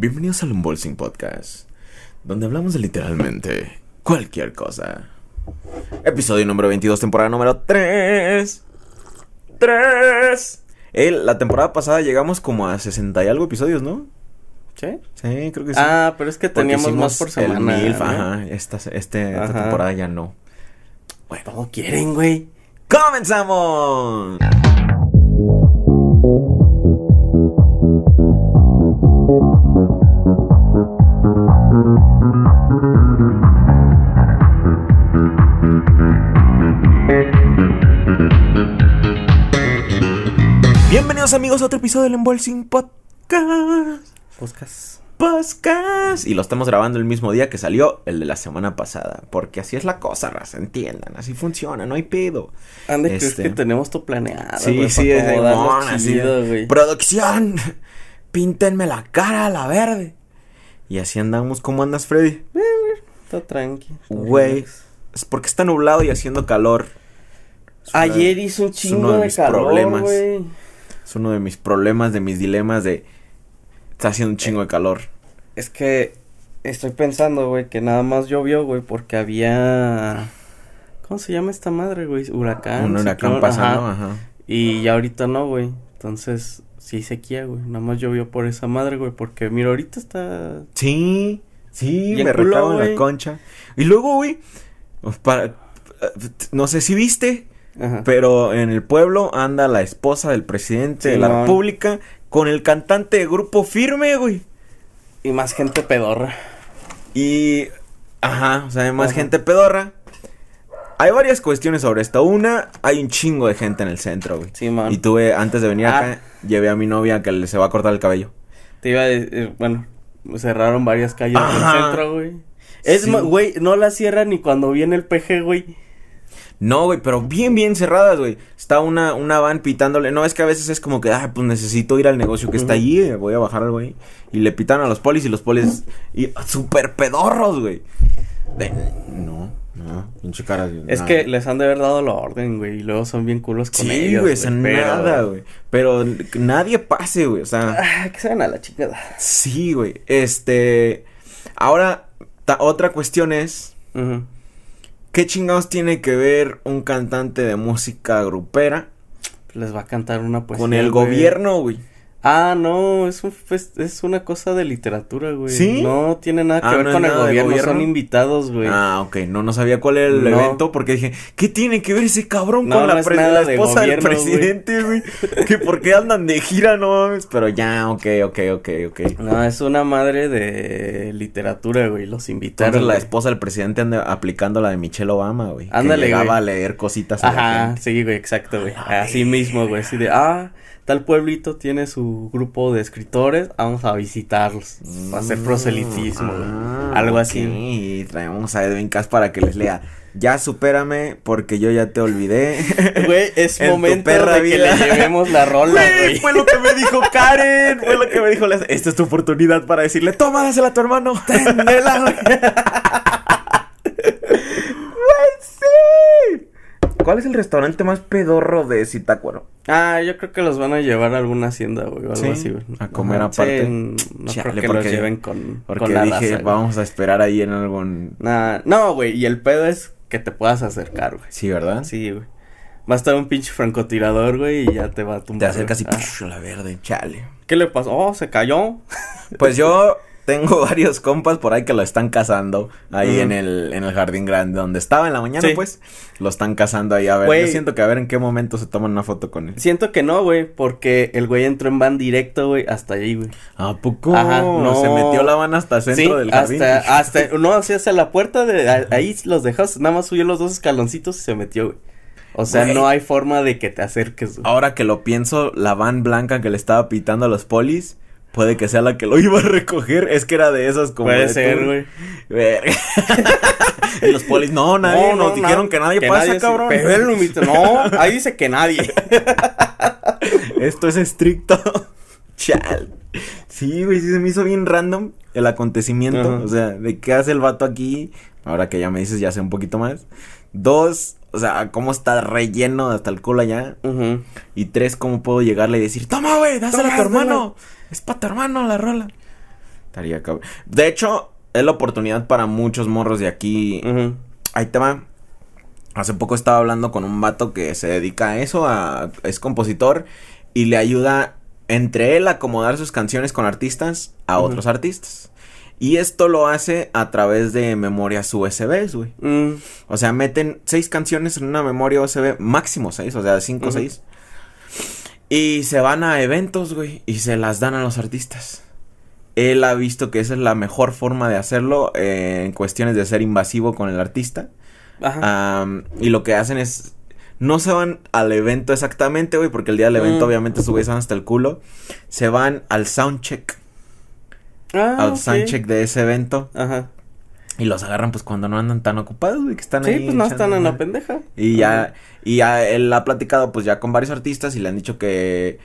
Bienvenidos al Unbolsing Podcast, donde hablamos de literalmente cualquier cosa. Episodio número 22, temporada número 3. 3. la temporada pasada llegamos como a 60 y algo episodios, ¿no? ¿Sí? Sí, creo que sí. Ah, pero es que teníamos más por semana. El MILF, ajá. Esta, este, esta temporada ya no. Bueno, ¿cómo quieren, güey? ¡Comenzamos! Bienvenidos amigos a otro episodio del Embolsing Podcast. Podcast. Podcast. Y lo estamos grabando el mismo día que salió el de la semana pasada. Porque así es la cosa, raza, entiendan. Así funciona, no hay pedo. Ande, este... crees que tenemos todo planeado. Sí, sí, es de Producción, píntenme la cara a la verde. Y así andamos. ¿Cómo andas, Freddy? Está tranqui. Güey, es porque está nublado y haciendo calor. Ayer hizo un chingo de, calor, problemas. Es uno de mis problemas, de mis dilemas de... Está haciendo un chingo de calor. Es que estoy pensando, güey, que nada más llovió, güey, porque había... ¿Cómo se llama esta madre, güey? Huracán. Un huracán pasando, ajá. Y ya ahorita no, güey. Entonces, sí sequía, güey. Nada más llovió por esa madre, güey, porque mira, ahorita está... Sí, sí, me recago en la concha. Y luego, güey, para... No sé si viste, pero en el pueblo anda la esposa del presidente de la república con el cantante de grupo firme, güey. Y más gente pedorra. Y... Ajá, o sea, hay más gente pedorra. Hay varias cuestiones sobre esto. Una, hay un chingo de gente en el centro, güey. Sí, man. Y tuve, antes de venir ah. acá, llevé a mi novia que le se va a cortar el cabello. Te iba a decir, bueno, cerraron varias calles del centro, güey. Es, güey, no la cierran ni cuando viene el PG, güey. No, güey, pero bien, bien cerradas, güey. Está una, una van pitándole. No, es que a veces es como que, ah, pues necesito ir al negocio que está allí, eh, voy a bajar al güey. Y le pitan a los polis y los polis. Y súper pedorros, güey. no, no, pinche cara. Es que les han de haber dado la orden, güey. Y luego son bien culos con sí, ellos. Sí, güey, nada, güey. Pero nadie pase, güey. O sea. Ah, que se a la chingada. Sí, güey. Este. Ahora, otra cuestión es. ¿Qué chingados tiene que ver un cantante de música grupera? Les va a cantar una poesía. Con el gobierno, güey. Ah, no, es, un, es una cosa de literatura, güey. ¿Sí? No tiene nada que ah, ver con el gobierno, son invitados, güey. Ah, ok, no, no sabía cuál era el evento porque dije, ¿qué tiene que ver ese cabrón con la, esposa del presidente, güey? que por qué andan de gira, no Pero ya, ok, ok, ok, ok. No, es una madre de literatura, güey, los invitaron. Entonces la esposa del presidente anda aplicando la de Michelle Obama, güey. Ándale, que llegaba a leer cositas. Ajá, sí, güey, exacto, güey. Así mismo, güey, así de, ah tal pueblito tiene su grupo de escritores, vamos a visitarlos, a hacer mm, proselitismo, ah, algo así. Y traemos a Edwin Cass para que les lea. Ya supérame porque yo ya te olvidé. Güey, es momento de que le llevemos la rola, güey. Fue lo que me dijo Karen, fue lo que me dijo. Esta es tu oportunidad para decirle, toma, dásela a tu hermano. Téndela, Güey, sí. ¿Cuál es el restaurante más pedorro de Zitácuaro? Ah, yo creo que los van a llevar a alguna hacienda, güey, o algo así, güey. A comer aparte. no creo que los lleven con Porque dije, vamos a esperar ahí en algún... Nah, no, güey, y el pedo es que te puedas acercar, güey. Sí, ¿verdad? Sí, güey. Va a estar un pinche francotirador, güey, y ya te va a tumbar. Te acercas y ah. la verde, chale. ¿Qué le pasó? Oh, se cayó. Pues yo tengo varios compas por ahí que lo están cazando ahí en el en el jardín grande donde estaba en la mañana, pues. Lo están cazando ahí a ver. yo siento que a ver en qué momento se toman una foto con él. Siento que no, güey, porque el güey entró en van directo, güey, hasta allí, güey. ¿A poco? Ajá, no. Se metió la van hasta el centro del jardín. Hasta, hasta, no, así hacia la puerta de ahí los dejas, nada más subió los dos escaloncitos y se metió, güey. O sea, no hay forma de que te acerques. Ahora que lo pienso, la van blanca que le estaba pitando a los polis Puede que sea la que lo iba a recoger. Es que era de esas como. Puede ser, güey. y los polis, no, nadie. No, nos dijeron que nadie pasa, cabrón. Pero él lo No, ahí dice que nadie. Esto es estricto. Chal. Sí, güey, sí se me hizo bien random el acontecimiento. O sea, de qué hace el vato aquí. Ahora que ya me dices, ya sé un poquito más. Dos, o sea, cómo está relleno hasta el culo allá. Y tres, cómo puedo llegarle y decir, toma, güey, dásela a tu hermano. Es para tu hermano la rola. Estaría cabrón. De hecho, es la oportunidad para muchos morros de aquí. Ahí te va. Hace poco estaba hablando con un vato que se dedica a eso, a, es compositor y le ayuda entre él a acomodar sus canciones con artistas a otros artistas. Y esto lo hace a través de memorias USBs, güey. Mm, O sea, meten seis canciones en una memoria USB, máximo seis, o sea, cinco o seis. Y se van a eventos, güey, y se las dan a los artistas. Él ha visto que esa es la mejor forma de hacerlo eh, en cuestiones de ser invasivo con el artista. Ajá. Y lo que hacen es. No se van al evento exactamente, güey, porque el día del evento, Mm. obviamente, su güey se van hasta el culo. Se van al soundcheck. Ah, al ok. soundcheck de ese evento. Ajá. Y los agarran, pues, cuando no andan tan ocupados, güey, que están Sí, ahí. pues no están en la pendeja. Y ya, y ya él ha platicado pues ya con varios artistas y le han dicho que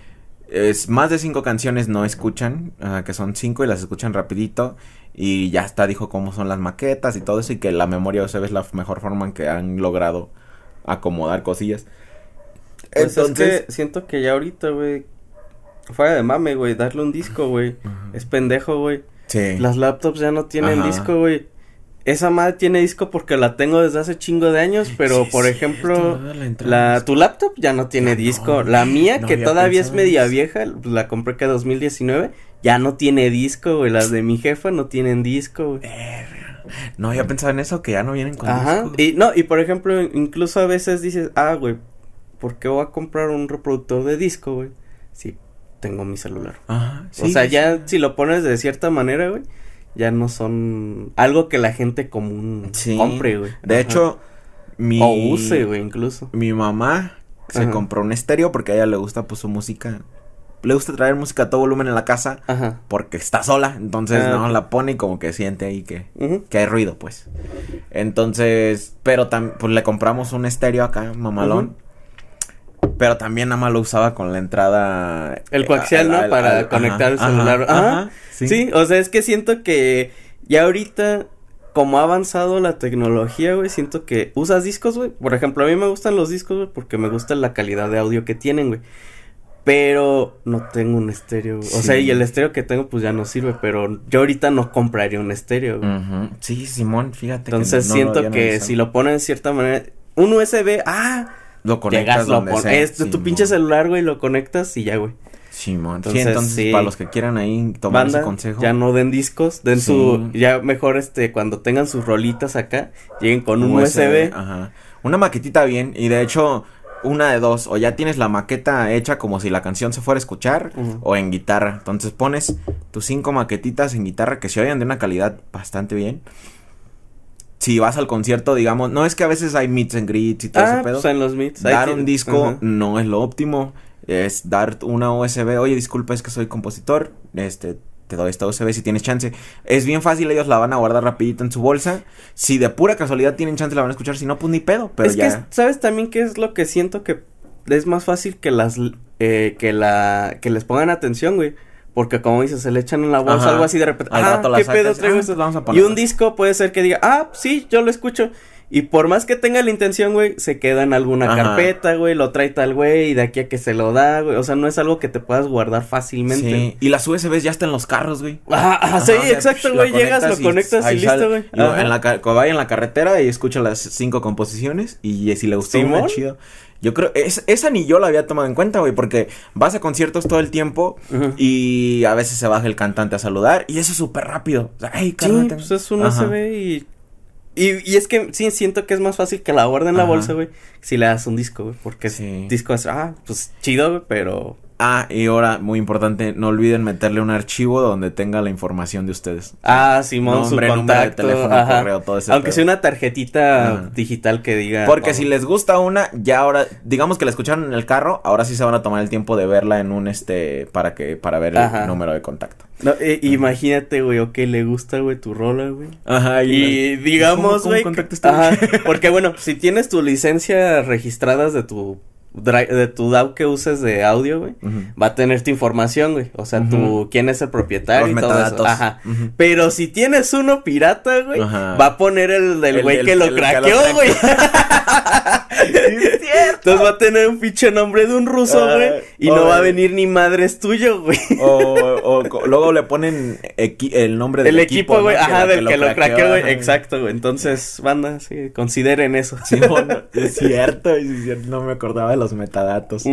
es más de cinco canciones no escuchan, ajá, que son cinco y las escuchan rapidito y ya está dijo cómo son las maquetas y todo eso y que la memoria USB es la mejor forma en que han logrado acomodar cosillas. Pues Entonces, es que siento que ya ahorita, güey, fuera de mame, güey, darle un disco, güey, es pendejo, güey. sí. Las laptops ya no tienen Ajá. disco, güey. Esa madre tiene disco porque la tengo desde hace chingo de años, pero Sí, por ejemplo. La tu laptop ya no tiene no, disco. la mía, no que todavía es media eso. vieja, la compré que 2019, ya no tiene disco, güey. Las de mi jefa no tienen disco, güey. no había pensado en eso que ya no vienen con Ajá. disco. Y no, y por ejemplo, incluso a veces dices, ah, güey, ¿por qué voy a comprar un reproductor de disco, güey? Si tengo mi celular. Ajá, o sea, sí. ya si lo pones de cierta manera, güey, ya no son algo que la gente común Sí. compre, güey. De Ajá. hecho, mi o use, güey, incluso. Mi mamá se Ajá. compró un estéreo porque a ella le gusta pues su música. Le gusta traer música a todo volumen en la casa Ajá. porque está sola. Entonces Ah, no la pone y como que siente ahí que, que hay ruido, pues. Entonces, pero también pues le compramos un estéreo acá, mamalón. Pero también nada más lo usaba con la entrada. El eh, coaxial, ¿no? Para al- conectar el celular. ajá, Sí. o sea, es que siento que ya ahorita, como ha avanzado la tecnología, güey, siento que usas discos, güey. Por ejemplo, a mí me gustan los discos, güey, porque me gusta la calidad de audio que tienen, güey. Pero no tengo un estéreo, güey. O sea, Sí. y el estéreo que tengo, pues ya no sirve, pero yo ahorita no compraría un estéreo, güey. Ujú. Sí, Simón, fíjate. que Entonces no lo siento había que analizado. si lo ponen de cierta manera, un USB, ah, lo conectas llegas, lo donde pones, sea, es tu Simón. pinche celular, güey, lo conectas y ya, güey. Simón. Entonces, sí, entonces sí. para los que quieran ahí tomar Banda, ese consejo. ya no den discos, den Sí. su, ya mejor este, cuando tengan sus rolitas acá, lleguen con un USB. Ajá. Una maquetita bien. Y de hecho, una de dos. O ya tienes la maqueta hecha como si la canción se fuera a escuchar. O en guitarra. Entonces pones tus cinco maquetitas en guitarra que se oyen de una calidad bastante bien. Si vas al concierto, digamos, no es que a veces hay meets and greets y todo Ah, ese pedo. pues en los ahí dar un disco no es lo óptimo. Es dar una USB. Oye, disculpa, es que soy compositor. Este, te doy esta USB si tienes chance. Es bien fácil, ellos la van a guardar rapidito en su bolsa. Si de pura casualidad tienen chance, la van a escuchar. Si no, pues ni pedo. Pero es ya. que, es- ¿sabes también qué es lo que siento que es más fácil que las, eh, que la, que les pongan atención, güey? Porque como dices, se le echan en la bolsa Ajá. algo así de repente, Al ah, rato la ¿qué pedo ah, traigo pues esto? vamos a Y un disco puede ser que diga, ah, sí, yo lo escucho. Y por más que tenga la intención, güey, se queda en alguna Ajá. carpeta, güey, lo trae tal güey, y de aquí a que se lo da, güey. O sea, no es algo que te puedas guardar fácilmente. Sí. Y las USBs ya están en los carros, güey. Ajá, ajá, sí, Ajá, o sea, exacto, güey. Llegas, lo conectas y listo, güey. En la vaya en la carretera y escucha las cinco composiciones y si le gustó ¿Simón? chido. Yo creo, es, esa ni yo la había tomado en cuenta, güey, porque vas a conciertos todo el tiempo y a veces se baja el cantante a saludar y eso es súper rápido. O sea, ay, Sí, pues es un. USB y, y... Y es que sí, siento que es más fácil que la guarden en la Ajá. bolsa, güey, si le das un disco, güey. Porque Sí. disco es, ah, pues chido, güey, pero... Ah, y ahora, muy importante, no olviden meterle un archivo donde tenga la información de ustedes. Ah, Simón, Nombre, su número de contacto, teléfono, ajá. correo, todo ese Aunque pedo. sea una tarjetita Ajá. digital que diga... Porque si les gusta una, ya ahora, digamos que la escucharon en el carro, ahora sí se van a tomar el tiempo de verla en un este, para que, para ver Ajá. el número de contacto. no, eh, imagínate, güey, o que le gusta, güey, tu rola, güey. Ajá, Y digamos, ¿Cómo- cómo güey. Ajá, porque bueno, si tienes tu licencia registradas de tu de tu DAW que uses de audio, güey, va a tener tu información, güey. O sea, tu Ujú. quién es el propietario Los y todo eso. Ajá. Pero si tienes uno pirata, güey, va a poner el del El güey que que lo craqueó. güey. es. Entonces va a tener un pinche nombre de un ruso, ah, güey. y no va a venir ni madres tuyo, güey. O, luego le ponen el nombre del equipo. güey. Ajá, del que, lo craqueó, güey. Exacto, güey. Entonces, banda, sí, consideren eso. Simón, es cierto, no me acordaba de los metadatos.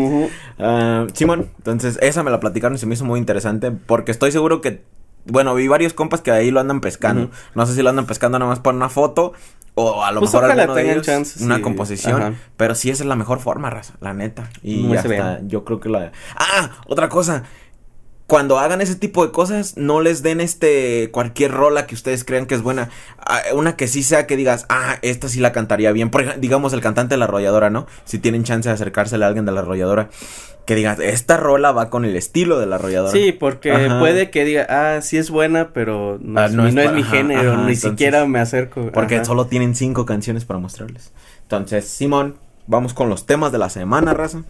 Ah, Simón, entonces esa me la platicaron y se me hizo muy interesante porque estoy seguro que bueno, vi varios compas que ahí lo andan pescando. No sé si lo andan pescando nada más para una foto o a lo pues mejor alguno de ellos una composición, pero sí esa es la mejor forma, raza, la neta. Y hasta yo creo que la Ah, otra cosa. Cuando hagan ese tipo de cosas, no les den este cualquier rola que ustedes crean que es buena. Ah, una que sí sea que digas, ah, esta sí la cantaría bien. Por ejemplo, digamos el cantante de la arrolladora, ¿no? Si tienen chance de acercársele a alguien de la arrolladora que digas, esta rola va con el estilo de la arrolladora. Sí, porque puede que diga, ah, sí es buena, pero no, ah, es, mi género, ni siquiera me acerco. Porque solo tienen cinco canciones para mostrarles. Entonces, Simón, vamos con los temas de la semana, raza.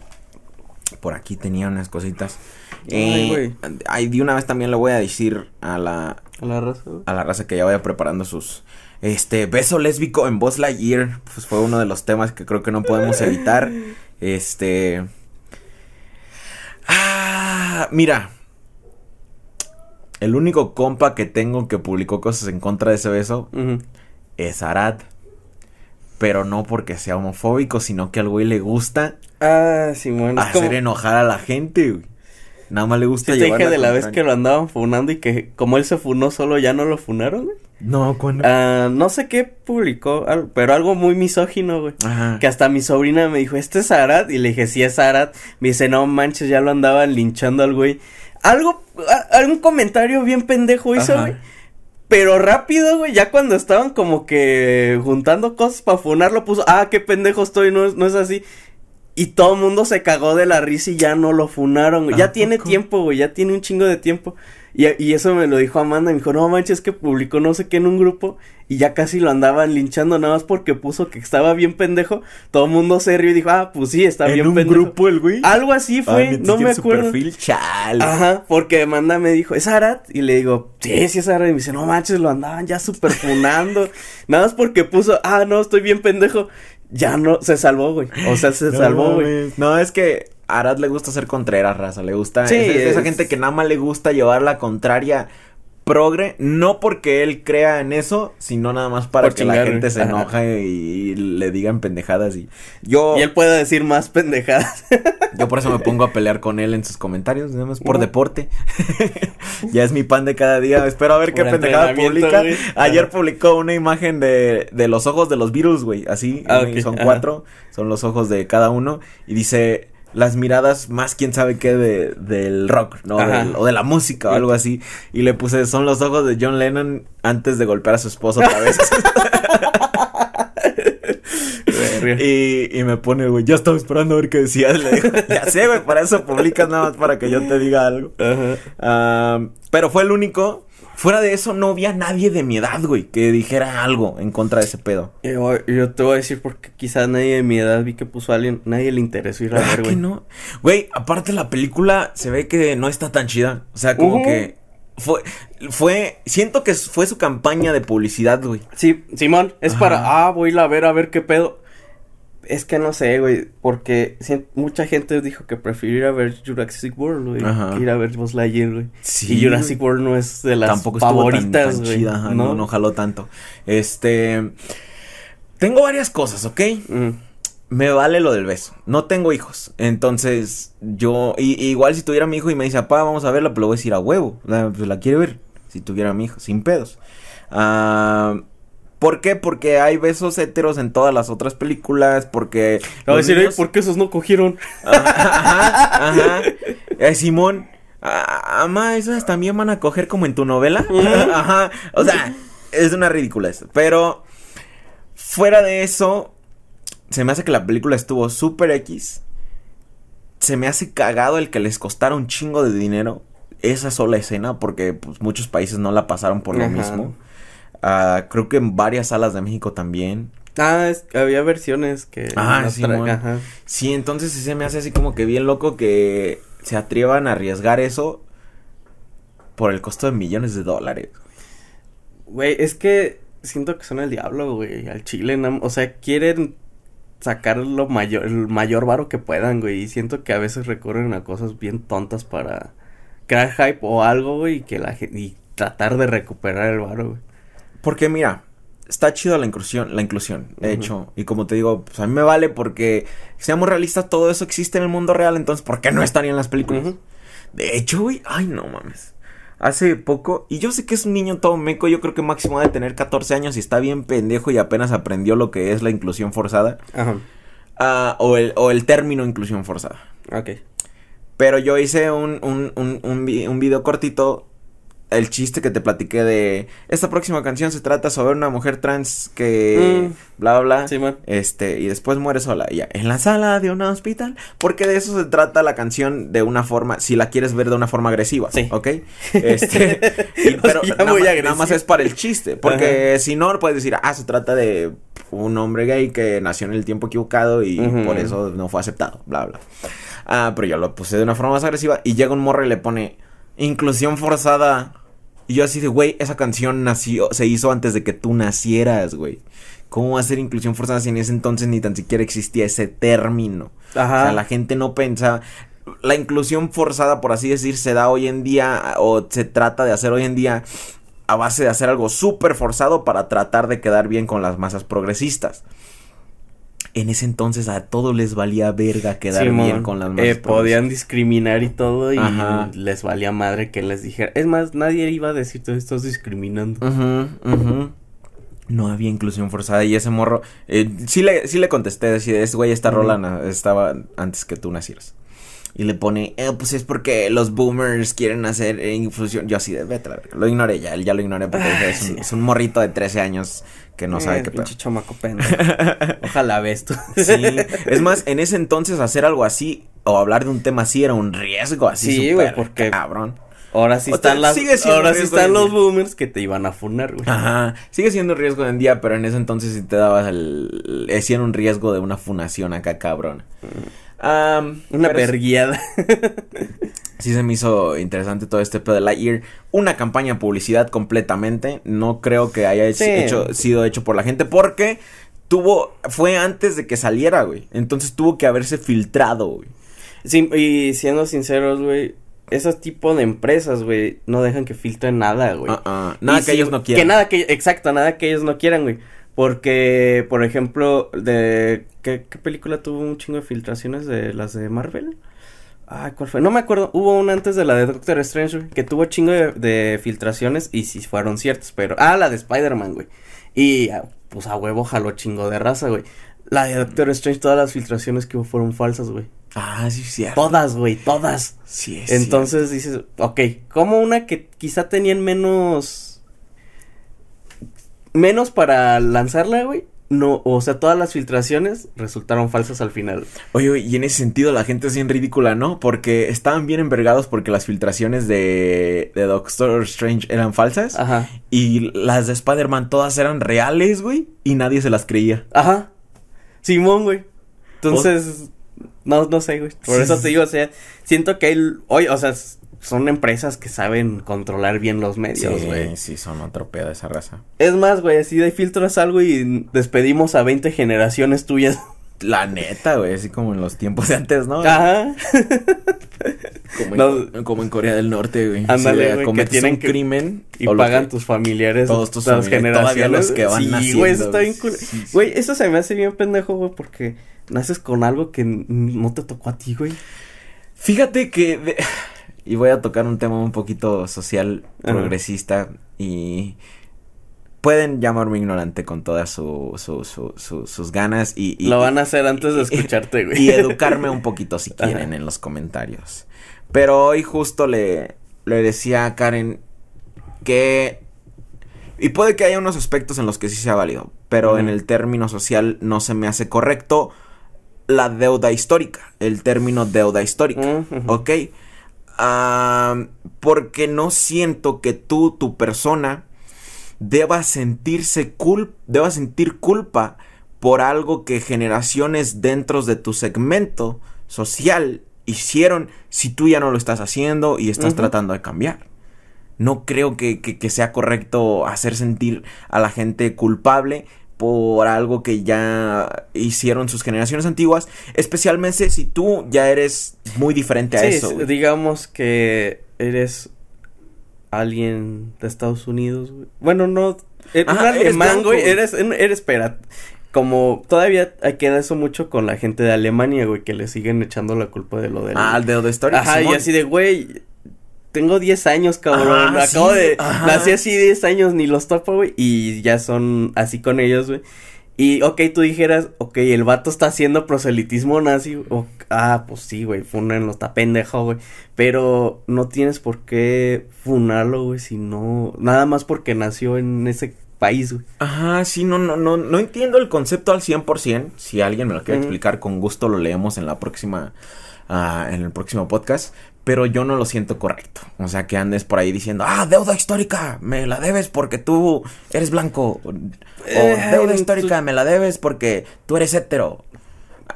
Por aquí tenía unas cositas. Eh, ay, de una vez también le voy a decir a la... A la raza. A la raza que ya vaya preparando sus... Este, beso lésbico en Buzz Lightyear. Pues fue uno de los temas que creo que no podemos evitar. Este... Ah, mira. El único compa que tengo que publicó cosas en contra de ese beso es Arad. Pero no porque sea homofóbico, sino que al güey le gusta ah, hacer enojar a la gente, güey. Nada más le gusta ¿Sí te dije de la vez que lo andaban funando y que como él se funó solo ya no lo funaron, güey? No, ¿cuándo? Ah, no sé qué publicó, pero algo muy misógino, güey. Ajá. Que hasta mi sobrina me dijo, ¿este es Arad? Y le dije, sí es Arad. Me dice, no manches, ya lo andaban linchando al güey. Algo, algún comentario bien pendejo hizo, güey. Pero rápido, güey, ya cuando estaban como que juntando cosas para funarlo, puso, ah, qué pendejo estoy, no, no es así. Y todo el mundo se cagó de la risa y ya no lo funaron, güey. Ya tiene tiempo, güey, ya tiene un chingo de tiempo. Y, y, eso me lo dijo Amanda, me dijo, no manches, que publicó no sé qué en un grupo y ya casi lo andaban linchando nada más porque puso que estaba bien pendejo. Todo el mundo se rió y dijo, ah, pues sí, está bien pendejo. ¿En un grupo el güey? Algo así fue, no me acuerdo. Perfil, chal. Ajá, porque Amanda me dijo, ¿es Arat? Y le digo, sí, sí es Arat. Y me dice, no manches, lo andaban ya super funando. nada más porque puso, ah, no, estoy bien pendejo ya no, se salvó, güey. O sea, se salvó, güey. No, es que a Arad le gusta ser contreras, raza. Le gusta. Sí, esa gente que nada más le gusta llevar la contraria progre, no porque él crea en eso, sino nada más para que la gente se enoje y, le digan pendejadas y yo y él puede decir más pendejadas. yo por eso me pongo a pelear con él en sus comentarios, nada más por deporte. ya es mi pan de cada día, espero a ver qué pendejada publica. Ayer publicó una imagen de, de los ojos de los virus, güey, así, ah, son cuatro, son los ojos de cada uno y dice las miradas más quién sabe qué de, del rock, ¿no? o de la música o algo así. Y le puse, son los ojos de John Lennon antes de golpear a su esposa otra vez. y, y me pone, güey, ya estaba esperando a ver qué decías. Le digo, ya sé, güey, para eso publicas nada más para que yo te diga algo. Ah, pero fue el único Fuera de eso, no había nadie de mi edad, güey, que dijera algo en contra de ese pedo. Yo, te voy a decir porque quizás nadie de mi edad vi que puso a alguien, nadie le interesó ir a ver, güey. no? Güey, aparte la película se ve que no está tan chida. O sea, como que fue, fue, siento que fue su campaña de publicidad, güey. Sí, Simón, es para, ah, voy a ir a ver a ver qué pedo. Es que no sé, güey, porque mucha gente dijo que prefirió ir a ver Jurassic World, güey, que ir a ver Buzz Lightyear, güey. Sí. Y Jurassic World no es de las Tampoco favoritas, güey. ¿no? ¿no? ¿no? jaló tanto. Este, tengo varias cosas, ¿ok? Mm. Me vale lo del beso. No tengo hijos. Entonces, yo, y, igual si tuviera mi hijo y me dice, papá, vamos a verla, pues lo voy a decir a huevo. La, pues la quiere ver. Si tuviera mi hijo, sin pedos. Ah... ¿Por qué? Porque hay besos héteros en todas las otras películas, porque... A decir, ¿por qué esos no cogieron? Ajá, ajá. Eh, Simón, ah, esas también van a coger como en tu novela. Ajá, o sea, es una ridícula eso. Pero, fuera de eso, se me hace que la película estuvo súper X. Se me hace cagado el que les costara un chingo de dinero esa sola escena, porque pues, muchos países no la pasaron por lo mismo. Ah, creo que en varias salas de México también. Ah, había versiones que... Ah, sí, sí, entonces se me hace así como que bien loco que se atrevan a arriesgar eso por el costo de millones de dólares. Güey, es que siento que son el diablo, güey, al chile. o sea, quieren sacar lo mayor, el mayor varo que puedan, güey. Y siento que a veces recurren a cosas bien tontas para crear hype o algo, güey, y que la y tratar de recuperar el varo, güey. Porque mira, está chido la inclusión, la inclusión, de hecho, y como te digo, pues a mí me vale porque seamos realistas, todo eso existe en el mundo real, entonces ¿por qué no estaría en las películas? De hecho, güey, ay, no mames. Hace poco, y yo sé que es un niño todo meco, yo creo que máximo de tener 14 años y está bien pendejo y apenas aprendió lo que es la inclusión forzada. Ajá. Ah, o, el, o el término inclusión forzada. Ok. Pero yo hice un, un, un, un video cortito el chiste que te platiqué de esta próxima canción se trata sobre una mujer trans que mm. bla bla bla este y después muere sola ya en la sala de un hospital porque de eso se trata la canción de una forma si la quieres ver de una forma agresiva sí. ¿ok? este pero nada, más, es para el chiste porque si no puedes decir ah se trata de un hombre gay que nació en el tiempo equivocado y por eso no fue aceptado bla bla. Ah pero yo lo puse de una forma más agresiva y llega un morro y le pone inclusión forzada y yo así de, güey, esa canción nació, se hizo antes de que tú nacieras, güey. ¿Cómo va a ser inclusión forzada si en ese entonces ni tan siquiera existía ese término? Ajá. O sea, la gente no pensaba. La inclusión forzada, por así decir, se da hoy en día, o se trata de hacer hoy en día, a base de hacer algo súper forzado para tratar de quedar bien con las masas progresistas en ese entonces a todos les valía verga quedar bien con las eh, podían discriminar y todo y les valía madre que les dijera. Es más, nadie iba a decir, tú estás discriminando. No había inclusión forzada y ese morro, eh, sí, le, sí le contesté, decía, es güey, esta rola estaba antes que tú nacieras. Y le pone, eh, pues es porque los boomers quieren hacer infusión. Yo así de, vete, lo ignoré ya, ya lo ignoré porque es, un, es, un, morrito de 13 años que no sabe eh, qué pinche chamaco Ojalá ves tú. sí, es más, en ese entonces hacer algo así o hablar de un tema así era un riesgo así Sí, güey, porque cabrón. Ahora sí están las ahora sí están los boomers que te iban a funar, güey. Ajá. Sigue siendo riesgo hoy en día, pero en ese entonces sí te dabas el hacían un riesgo de una funación acá cabrón. una perguiada. sí se me hizo interesante todo este pedo de Lightyear. Una campaña de publicidad completamente. No creo que haya hecho, sido hecho por la gente porque tuvo, fue antes de que saliera, güey. Entonces tuvo que haberse filtrado, güey. Sí, y siendo sinceros, güey, esos tipos de empresas, güey, no dejan que filtren nada, güey. Uh Nada que ellos no quieran. Que nada que, exacto, nada que ellos no quieran, güey. Porque, por ejemplo, de, ¿qué, ¿qué película tuvo un chingo de filtraciones de las de Marvel? Ay, ¿cuál fue? No me acuerdo. Hubo una antes de la de Doctor Strange, que tuvo chingo de, filtraciones y sí fueron ciertas, pero. Ah, la de Spider-Man, güey. Y ah, pues a huevo jaló chingo de raza, güey. La de Doctor Strange, todas las filtraciones que hubo fueron falsas, güey. Ah, sí, sí. Todas, güey, todas. Sí, es Entonces dices, ok, como una que quizá tenían menos. Menos para lanzarla, güey no, o sea, todas las filtraciones resultaron falsas al final. Oye, y en ese sentido la gente es bien ridícula, ¿no? Porque estaban bien envergados porque las filtraciones de, de Doctor Strange eran falsas. Ajá. Y las de Spider-Man todas eran reales, güey. Y nadie se las creía. Ajá. Simón, güey. Entonces, no, no sé, güey. Por eso te digo, o sea, siento que él, hoy, o sea, son empresas que saben controlar bien los medios, güey. Sí, sí, son de esa raza. Es más, güey, así de filtras algo y despedimos a 20 generaciones tuyas. La neta, güey, así como en los tiempos de antes, ¿no? Ajá. Como, en, Corea del Norte, güey. Ándale, güey, que tienen un crimen y pagan tus familiares. Todos tus las generaciones que van sí, güey, eso está bien cool. Güey, eso se me hace bien pendejo, güey, porque naces con algo que no te tocó a ti, güey. Fíjate que y voy a tocar un tema un poquito social, progresista y pueden llamarme ignorante con todas su, su, su, sus ganas y, Lo van a hacer antes de escucharte, güey. Y educarme un poquito si quieren en los comentarios. Pero hoy justo le, le decía a Karen que... Y puede que haya unos aspectos en los que sí sea válido, pero en el término social no se me hace correcto la deuda histórica, el término deuda histórica, ¿ok? Porque no siento que tú, tu persona, deba sentirse cul sentir culpa por algo que generaciones dentro de tu segmento social hicieron si tú ya no lo estás haciendo y estás tratando de cambiar. No creo que, que, sea correcto hacer sentir a la gente culpable por algo que ya hicieron sus generaciones antiguas, especialmente si tú ya eres muy diferente a Sí, eso. güey. digamos que eres alguien de Estados Unidos, güey. Bueno, no, eres Ajá, eres alemán, blanco, güey, eres, eres, espera, como todavía queda eso mucho con la gente de Alemania, güey, que le siguen echando la culpa de lo del... Ah, el dedo de Story. Ajá, y así de, güey, tengo 10 años, cabrón. Ajá, Acabo sí, de. ajá. Nací así 10 años, ni los topo, güey. Y ya son así con ellos, güey. Y, ok, tú dijeras, ok, el vato está haciendo proselitismo nazi. o- ah, pues sí, güey, funenlo, está pendejo, güey. Pero no tienes por qué funarlo, güey, si no. Nada más porque nació en ese país, güey. Ajá, sí, no, no, no, no entiendo el concepto al 100%. Si alguien me lo quiere explicar, con gusto lo leemos en la próxima, ah, en el próximo podcast. Pero yo no lo siento correcto. O sea, que andes por ahí diciendo, ah, deuda histórica, me la debes porque tú eres blanco. O, o Eh, deuda tú- histórica, me la debes porque tú eres hetero.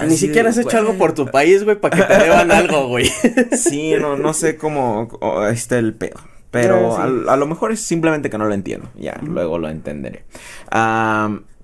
Ni siquiera has hecho algo por tu país, güey, para que te deban algo, güey. Sí, no, no sé cómo está el pedo. Pero sí. a, a lo mejor es simplemente que no lo entiendo. Ya, luego lo entenderé.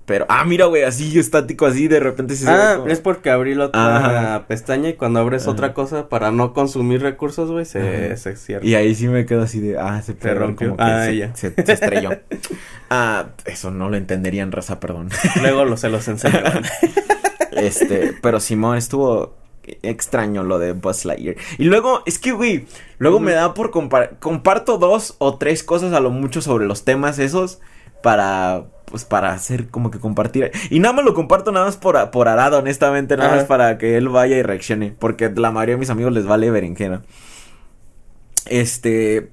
Pero, ah, mira, güey, así estático, así de repente se Ah, como- es porque abrí la otra Ajá. pestaña y cuando abres Ajá. otra cosa para no consumir recursos, güey, se, se cierra. Y ahí sí me quedo así de, ah, se Se rompió. como que Ah, se, ya. se- se estrelló. ah, eso no lo entendería en raza, perdón. Luego lo, se los enseño. Este, pero Simón estuvo extraño lo de Buzz Lightyear. Y luego, es que, güey, luego me da por compar comparto dos o tres cosas a lo mucho sobre los temas esos para, pues, para hacer como que compartir. Y nada más lo comparto nada más por, por Arado, honestamente, nada Ajá. más para que él vaya y reaccione, porque la mayoría de mis amigos les vale berenjena. Este,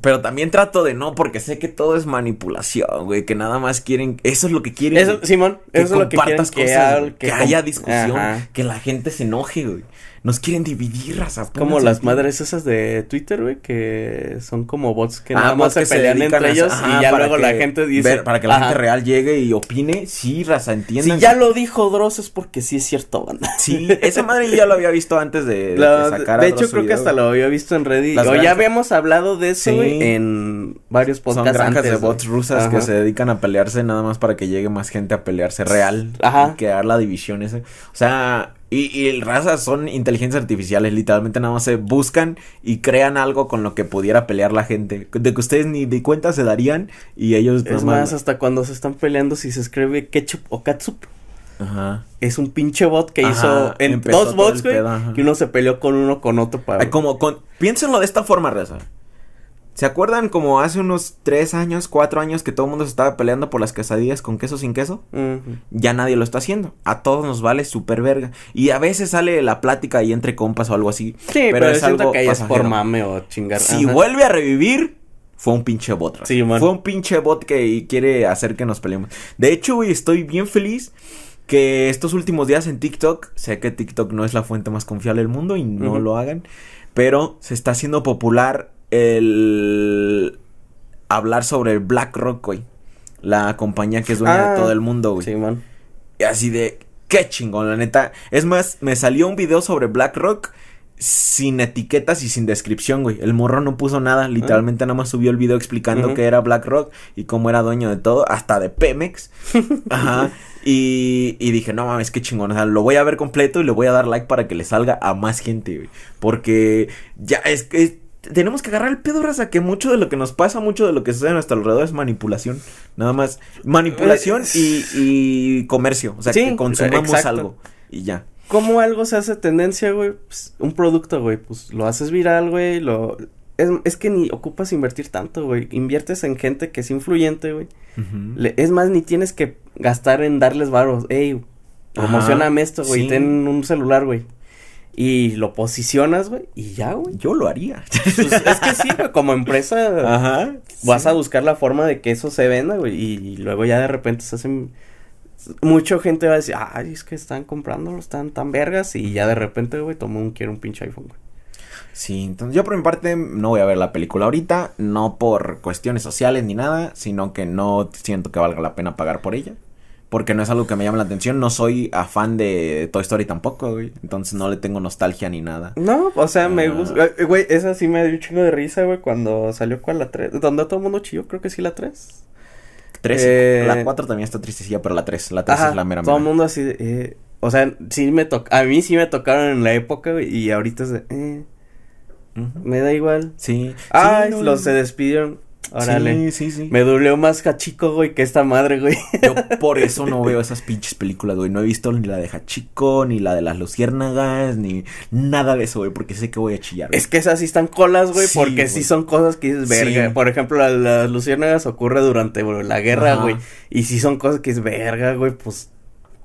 pero también trato de no, porque sé que todo es manipulación, güey, que nada más quieren, eso es lo que quieren. Eso, Simón, que eso es lo que quieren que, cosas, que, haya discusión, Ajá. que la gente se enoje, güey. Nos quieren dividir, raza. Como las aquí. madres esas de Twitter, güey, que son como bots que Ah, nada más se pelean entre a- ellos ajá, y ya luego la gente dice. ver- para que la ajá, gente real llegue y opine. Sí, raza, entiendan. Si ya lo dijo Dross es porque sí es cierto, banda. Sí, esa madre ya lo había visto antes de, de La- que sacara de hecho, creo que hasta lo había visto en Reddit. Las O ya granjas. habíamos hablado de eso, Sí. en varios Son podcasts granjas antes, de bots rusas que se dedican a pelearse nada más para que llegue más gente a pelearse real. Ajá. Y crear la división ese. O sea, y, y el raza son inteligencias artificiales. Literalmente nada más se buscan y crean algo con lo que pudiera pelear la gente. De que ustedes ni de cuenta se darían y ellos Es más, hasta cuando se están peleando si se escribe ketchup o katsup. Ajá. Es un pinche bot que Ajá, hizo en dos bots, güey. Que uno se peleó con uno con otro para. Ay, como con, piénsenlo de esta forma, raza. ¿Se acuerdan como hace unos tres años, cuatro años que todo el mundo se estaba peleando por las quesadillas con queso sin queso? Ya nadie lo está haciendo. A todos nos vale súper verga. Y a veces sale la plática ahí entre compas o algo así. Sí, pero, es algo que es por mame o chingar. Si ajá. vuelve a revivir, fue un pinche bot. Sí, man. Fue un pinche bot que quiere hacer que nos peleemos. De hecho, güey, estoy bien feliz que estos últimos días en TikTok, sé que TikTok no es la fuente más confiable del mundo y no lo hagan, pero se está haciendo popular el hablar sobre BlackRock, güey. La compañía que es dueña Ah, de todo el mundo, güey. Sí, man. Y así de, qué chingón, la neta. Es más, me salió un video sobre BlackRock sin etiquetas y sin descripción, güey. El morro no puso nada, literalmente nada más subió el video explicando Ujú. que era BlackRock y cómo era dueño de todo, hasta de Pemex. Ajá. Y, y dije, no mames, qué chingón. O sea, lo voy a ver completo y le voy a dar like para que le salga a más gente, güey. Porque ya es que tenemos que agarrar el pedo, raza, que mucho de lo que nos pasa, mucho de lo que sucede a nuestro alrededor es manipulación. Nada más. Manipulación y, y comercio. O sea, Sí, que consumamos exacto. algo. Y ya. ¿Cómo algo se hace tendencia, güey? Pues, un producto, güey, pues lo haces viral, güey, lo... Es, es que ni ocupas invertir tanto, güey. Inviertes en gente que es influyente, güey. Le- es más, ni tienes que gastar en darles varos. Ey, promocioname esto, güey. sí. Ten un celular, güey. Y lo posicionas, güey. Y ya, güey. Yo lo haría. Pues, es que sí, güey. Como empresa Ajá. vas a buscar la forma de que eso se venda, güey. Y luego ya de repente se hacen... Mucha gente va a decir, ay, es que están comprándolo, están tan vergas. Y ya de repente, güey, tomó un, quiero un pinche iPhone, güey. Sí, entonces yo por mi parte no voy a ver la película ahorita, no por cuestiones sociales ni nada, sino que no siento que valga la pena pagar por ella. Porque no es algo que me llame la atención, no soy afán de Toy Story tampoco, güey. Entonces no le tengo nostalgia ni nada. No, o sea, me Ah. gusta. eh, Güey, esa sí me dio un chingo de risa, güey, cuando salió cuál la 3. Donde todo el mundo chilló, creo que sí la 3. 3, Eh, la 4 también está tristecilla, pero la 3, la 3 Ajá, es la mera todo el mundo así de, eh, o sea, sí me toca, a mí sí me tocaron en la época, güey, y ahorita es de, eh, me da igual. Sí. Ay, sí, no, los se despidieron, órale. Sí, sí, sí. Me dolió más Cachico, güey, que esta madre, güey. Yo por eso no veo esas pinches películas, güey. No he visto ni la de Hachiko, ni la de las luciérnagas, ni nada de eso, güey, porque sé que voy a chillar. güey. Es que esas sí están colas, güey, Sí, porque güey. sí son cosas que dices, verga. Sí. Por ejemplo, la- las luciérnagas ocurre durante güey, la guerra, Ajá. güey. Y sí son cosas que es verga, güey, pues,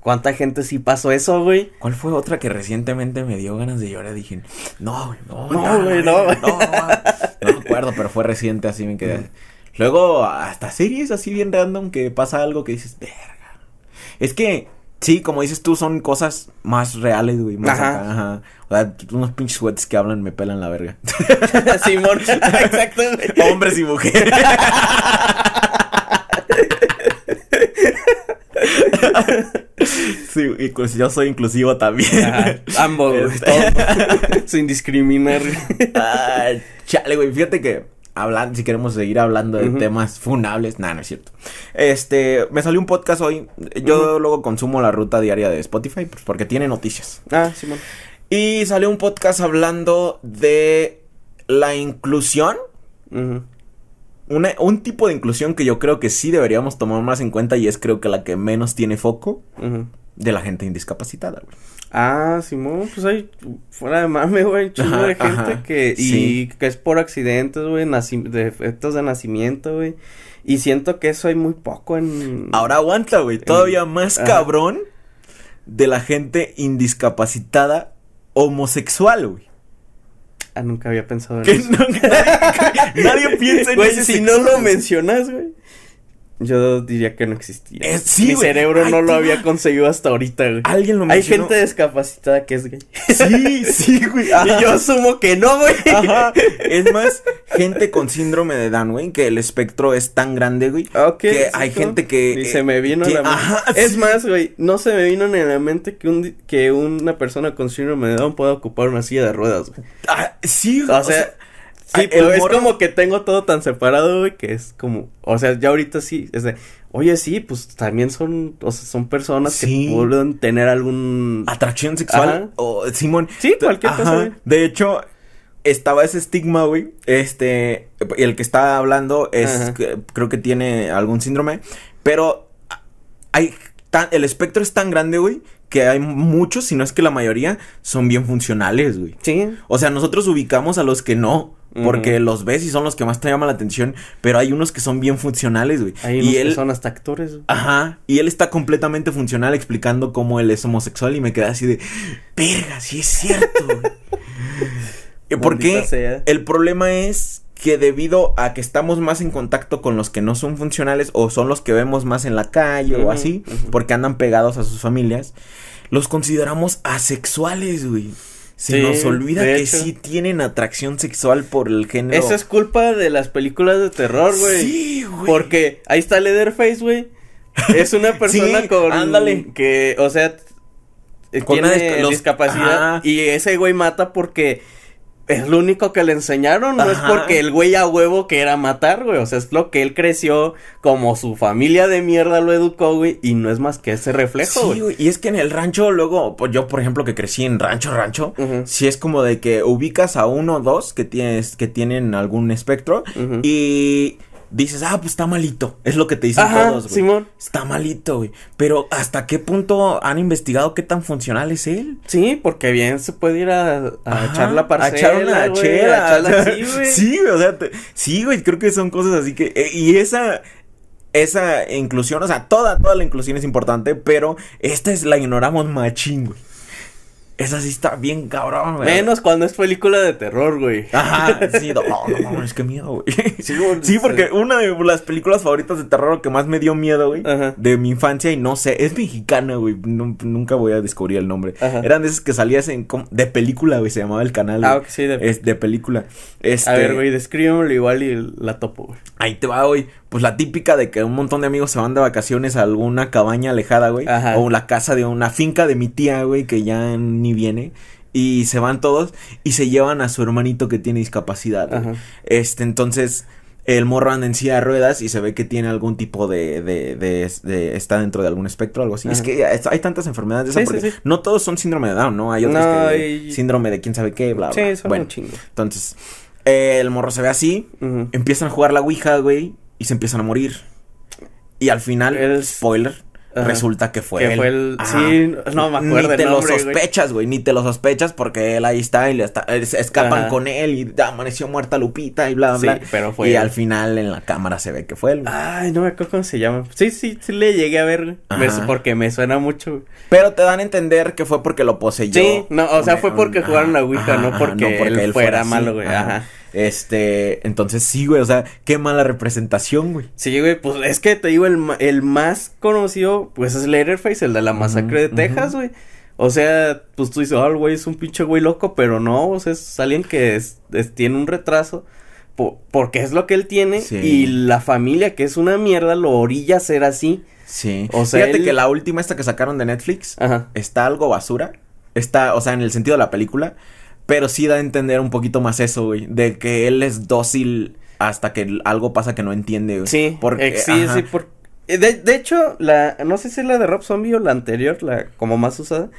¿cuánta gente sí pasó eso, güey? ¿Cuál fue otra que recientemente me dio ganas de llorar? Dije, no, güey, no, No, güey, no, güey. no, no me acuerdo, pero fue reciente, así me quedé. Luego, hasta series así bien random que pasa algo que dices, verga. Es que, sí, como dices tú, son cosas más reales, güey, más Ajá. acá, ajá. O sea, unos pinches sweats que hablan me pelan la verga. Simón, exacto. Hombres y mujeres. sí, y pues yo soy inclusivo también. Ajá, ambos, güey, Este. Sin discriminar. Ah, chale, güey, fíjate que hablando, si queremos seguir hablando de temas funables, nada, no es cierto. Este, me salió un podcast hoy. Yo luego consumo la ruta diaria de Spotify pues, porque tiene noticias. Ah, Simón. Y salió un podcast hablando de la inclusión. Una- un tipo de inclusión que yo creo que sí deberíamos tomar más en cuenta y es creo que la que menos tiene foco Ujú. De la gente indiscapacitada, güey. Ah, Simón, pues hay, fuera de mame, güey, chingo Ajá, de gente ajá, que, y sí. que es por accidentes, güey, defectos de nacimiento, güey, y siento que eso hay muy poco en... Ahora aguanta, güey. Todavía más Ajá. cabrón de la gente indiscapacitada homosexual, güey. Ah, nunca había pensado en Que eso. nadie, piensa en Güey, si no lo mencionas, güey, yo diría que no existía. Eh, sí, Mi güey. cerebro no lo había conseguido hasta ahorita, güey. Alguien lo Hay mencionó. gente discapacitada que es gay. Sí, sí, güey. Ajá. Y yo asumo que no, güey. Ajá. Es más, gente con síndrome de Down, güey, que el espectro es tan grande, güey. Que hay gente que, Y eh, se me vino que- la mente. es sí. más, güey, no se me vino ni a la mente que un que una persona con síndrome de Down pueda ocupar una silla de ruedas, güey. Ah, sí, O sea, sí, pero es morro- como que tengo todo tan separado, güey, que es como, o sea, ya ahorita sí, es de, oye, sí, pues también son, o sea, son personas Sí. que pueden tener algún atracción sexual o Simón. Sí, cualquier cosa, güey. De hecho, estaba ese estigma, güey. Este, el que está hablando es, que- creo que tiene algún síndrome, pero hay tan, el espectro es tan grande, güey, que hay muchos, si no es que la mayoría, son bien funcionales, güey. Sí. O sea, nosotros ubicamos a los que no, porque los ves y son los que más te llaman la atención, pero hay unos que son bien funcionales, güey. Hay y unos él, que son hasta actores. güey. Ajá, y él está completamente funcional explicando cómo él es homosexual y me quedé así de, verga, sí es cierto. güey". ¿Y ¿Por Maldita qué? sea. El problema es que debido a que estamos más en contacto con los que no son funcionales o son los que vemos más en la calle o así, porque andan pegados a sus familias, los consideramos asexuales, güey. Se Sí, nos olvida que hecho. sí tienen atracción sexual por el género. Eso es culpa de las películas de terror, güey. Sí, güey. Porque ahí está Leatherface, güey. Es una persona Sí, con. ándale. Que, o sea. Con una tiene los- discapacidad. Ajá. Y ese güey mata porque. Es lo único que le enseñaron, no es porque el güey a huevo que era matar, güey. O sea, es lo que él creció, como su familia de mierda lo educó, güey. Y no es más que ese reflejo, Sí, güey. y es que en el rancho, luego, pues yo, por ejemplo, que crecí en rancho, rancho, Ujú. sí es como de que ubicas a uno o dos que tienes, que tienen algún espectro, y dices, ah, pues está malito. Es lo que te dicen Ajá, todos, güey. Simón. Está malito, güey. Pero ¿hasta qué punto han investigado qué tan funcional es él? Sí, porque bien se puede ir a, a echar la parcela, A echar una güey, chela. a así, güey. Sí, güey, o sea, te- sí, güey, creo que son cosas así que... eh, y esa... Esa inclusión, o sea, toda, toda la inclusión es importante, pero esta es la ignoramos machín, güey. Esa sí está bien cabrón, güey. Menos cuando es película de terror, güey. Ajá, sí, no, no, no, es que miedo, güey. Sí, porque sí. una de las películas favoritas de terror que más me dio miedo, güey, Ajá. de mi infancia, y no sé, es mexicana, güey, nu- nunca voy a descubrir el nombre. Ajá. Eran de esas que salías en, de película, güey, se llamaba el canal. Ah, güey. ok, sí, de- Es de película. Este, A ver, güey, descríbemelo igual y la topo, güey. Ahí te va, güey. Pues la típica de que un montón de amigos se van de vacaciones a alguna cabaña alejada, güey. Ajá. O la casa de una finca de mi tía, güey, que ya ni viene. Y se van todos y se llevan a su hermanito que tiene discapacidad. Ajá. Este, entonces, el morro anda en silla de ruedas y se ve que tiene algún tipo de, de, de, está dentro de algún espectro o algo así. Es que hay tantas enfermedades de esa no todos son síndrome de Down, ¿no? Hay otros que síndrome de quién sabe qué, bla, bla. Sí, son bueno, chingo. Entonces, el morro se ve así, empiezan a jugar la Ouija, güey, y se empiezan a morir. Y al final, el... spoiler, Resulta que fue, que fue el sí, no me acuerdo. Ni te lo sospechas, güey. Ni te lo sospechas porque él ahí está y le está, escapan con él y amaneció muerta Lupita y bla, bla. Sí, pero fue. Y al final en la cámara se ve que fue él. Ay, no me acuerdo cómo se llama. Sí, sí, sí le llegué a ver. porque me suena mucho. Pero te dan a entender que fue porque lo poseyó. Sí, no, o sea, fue porque jugaron la Ouija, no porque, él, fuera, malo, güey. Ajá. Este, entonces sí, güey, o sea, qué mala representación, güey. Sí, güey, pues es que te digo, el, el más conocido, pues es Letterface, el de la masacre de Texas, güey. O sea, pues tú dices, oh, güey, es un pinche güey loco, pero no, o sea, es alguien que es, tiene un retraso porque es lo que él tiene y la familia, que es una mierda, lo orilla a ser así. Sí. O sea, fíjate que la última esta que sacaron de Netflix está algo basura. Está, o sea, en el sentido de la película, pero sí da a entender un poquito más eso, güey. De que él es dócil hasta que algo pasa que no entiende, güey. Sí, porque, sí, sí, eh, de, hecho, la, no sé si es la de Rob Zombie o la anterior, la como más usada.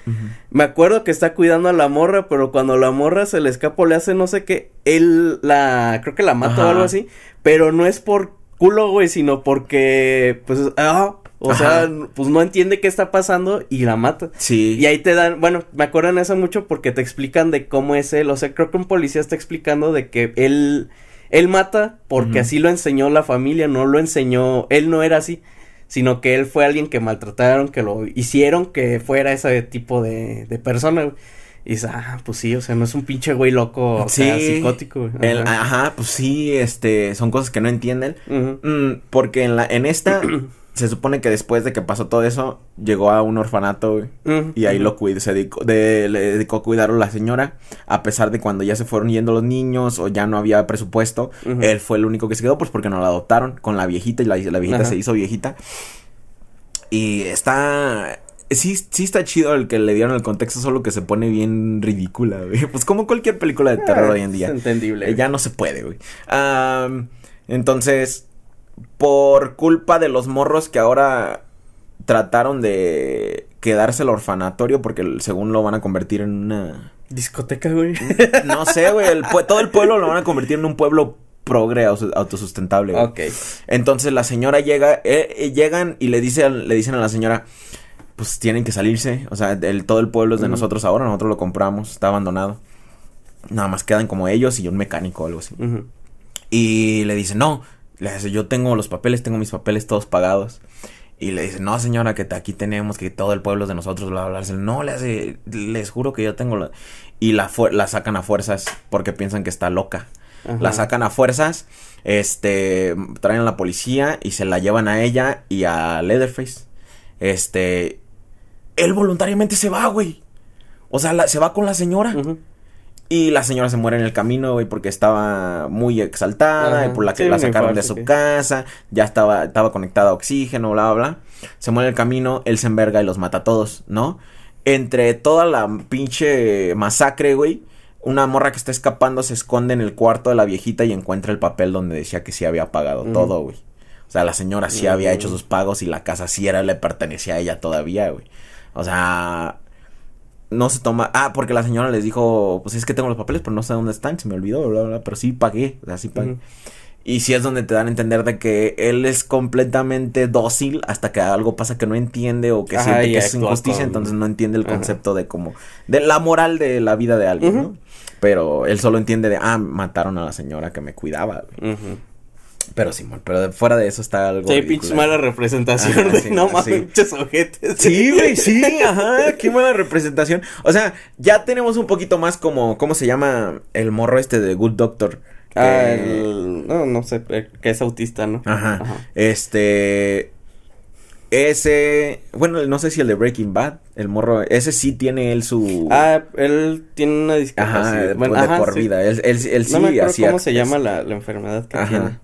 Me acuerdo que está cuidando a la morra, pero cuando la morra se le escapa le hace no sé qué, él la, creo que la mata o algo así, pero no es por culo, güey, sino porque, pues, ah, o sea, pues no entiende qué está pasando y la mata. Sí. Y ahí te dan, bueno, me acuerdan eso mucho porque te explican de cómo es él. O sea, creo que un policía está explicando de que él, él mata porque así lo enseñó la familia, no lo enseñó, él no era así, sino que él fue alguien que maltrataron, que lo hicieron que fuera ese tipo de, de persona. Y dices, ah, pues sí, o sea, no es un pinche güey loco, sí, sea, psicótico. Ajá. ajá. pues sí, este, son cosas que no entienden. Mm, porque en la, en esta se supone que después de que pasó todo eso, llegó a un orfanato, güey. y ahí lo cuidó, se dedicó, de, le dedicó a cuidar a la señora. A pesar de cuando ya se fueron yendo los niños o ya no había presupuesto, él fue el único que se quedó, pues porque no la adoptaron con la viejita y la, la viejita se hizo viejita. Y está. Sí, sí está chido el que le dieron el contexto, solo que se pone bien ridícula, güey. Pues como cualquier película de terror ah, hoy en día. Es entendible. ya no se puede, güey. entonces por culpa de los morros que ahora trataron de quedarse el orfanatorio porque según lo van a convertir en una discoteca, güey. No sé, güey, todo el pueblo lo van a convertir en un pueblo progre autosustentable. Ok. Entonces la señora llega, eh, eh, llegan y le dice, le dicen a la señora, pues tienen que salirse, o sea, el, todo el pueblo es de nosotros ahora, nosotros lo compramos, está abandonado. Nada más quedan como ellos y un mecánico o algo así. Y le dice, no, le dice, yo tengo los papeles, tengo mis papeles todos pagados. Y le dice, no señora, que aquí tenemos, que todo el pueblo es de nosotros, bla, bla, bla. No, le hace, les juro que yo tengo la... Y la, la sacan a fuerzas porque piensan que está loca. La sacan a fuerzas, este, traen a la policía y se la llevan a ella y a Leatherface. Este, él voluntariamente se va, güey. O sea, se va con la señora. Y la señora se muere en el camino, güey, porque estaba muy exaltada, y por la que la sacaron de su casa, ya estaba, estaba conectada a oxígeno, bla, bla, bla. Se muere en el camino, él se enverga y los mata a todos, ¿no? Entre toda la pinche masacre, güey, una morra que está escapando se esconde en el cuarto de la viejita y encuentra el papel donde decía que sí había pagado todo, güey. O sea, la señora sí había hecho sus pagos y la casa sí era, le pertenecía a ella todavía, güey. O sea, no se toma. Ah, porque la señora les dijo, pues es que tengo los papeles, pero no sé dónde están, se me olvidó, bla, bla, pero sí pagué, o sea, sí pagué. Y sí es donde te dan a entender de que él es completamente dócil hasta que algo pasa que no entiende o que siente que es injusticia, entonces no entiende el concepto de como, de la moral de la vida de alguien, ¿no? Pero él solo entiende de, ah, mataron a la señora que me cuidaba, pero sí, pero fuera de eso está algo. Sí, pinche mala representación de no mames, pinches ojetes. Sí, güey, sí, ajá, qué mala representación. O sea, ya tenemos un poquito más como, ¿cómo se llama el morro este de Good Doctor? Ah, el, no, no sé, eh, que es autista, ¿no? Ajá. Este. Ese, bueno, no sé si el de Breaking Bad, el morro, ese sí tiene él su... Ah, él tiene una discapacidad. Ajá, bueno, de por vida, él, él, él sí no me cómo se llama la, la enfermedad que tiene.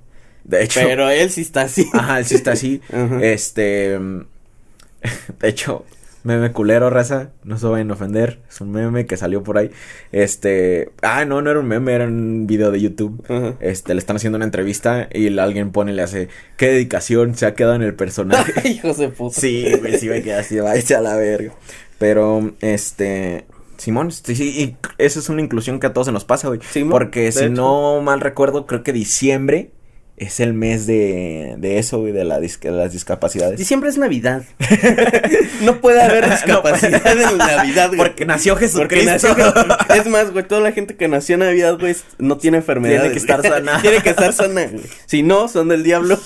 De hecho. Pero él sí está así. Ajá, él sí está así. Este. De hecho, Meme culero, raza. No se vayan a ofender. Es un meme que salió por ahí. Este. Ah, no, no era un meme, era un video de YouTube. Este, le están haciendo una entrevista y alguien pone y le hace. ¿Qué dedicación se ha quedado en el personaje? Hijos de puta. Sí, güey, sí me quedé así, va a la verga. Pero, este. Simón, sí, sí, y esa es una inclusión que a todos se nos pasa, güey. Porque si no mal recuerdo, creo que diciembre es el mes de, de eso, güey, de, la las discapacidades. Diciembre es Navidad. no puede haber discapacidad en Navidad, güey. Porque nació Jesucristo. Es más, güey, toda la gente que nació en Navidad, güey, no tiene enfermedad. Tiene que estar sana. tiene que estar sana, güey. Si no, son del diablo.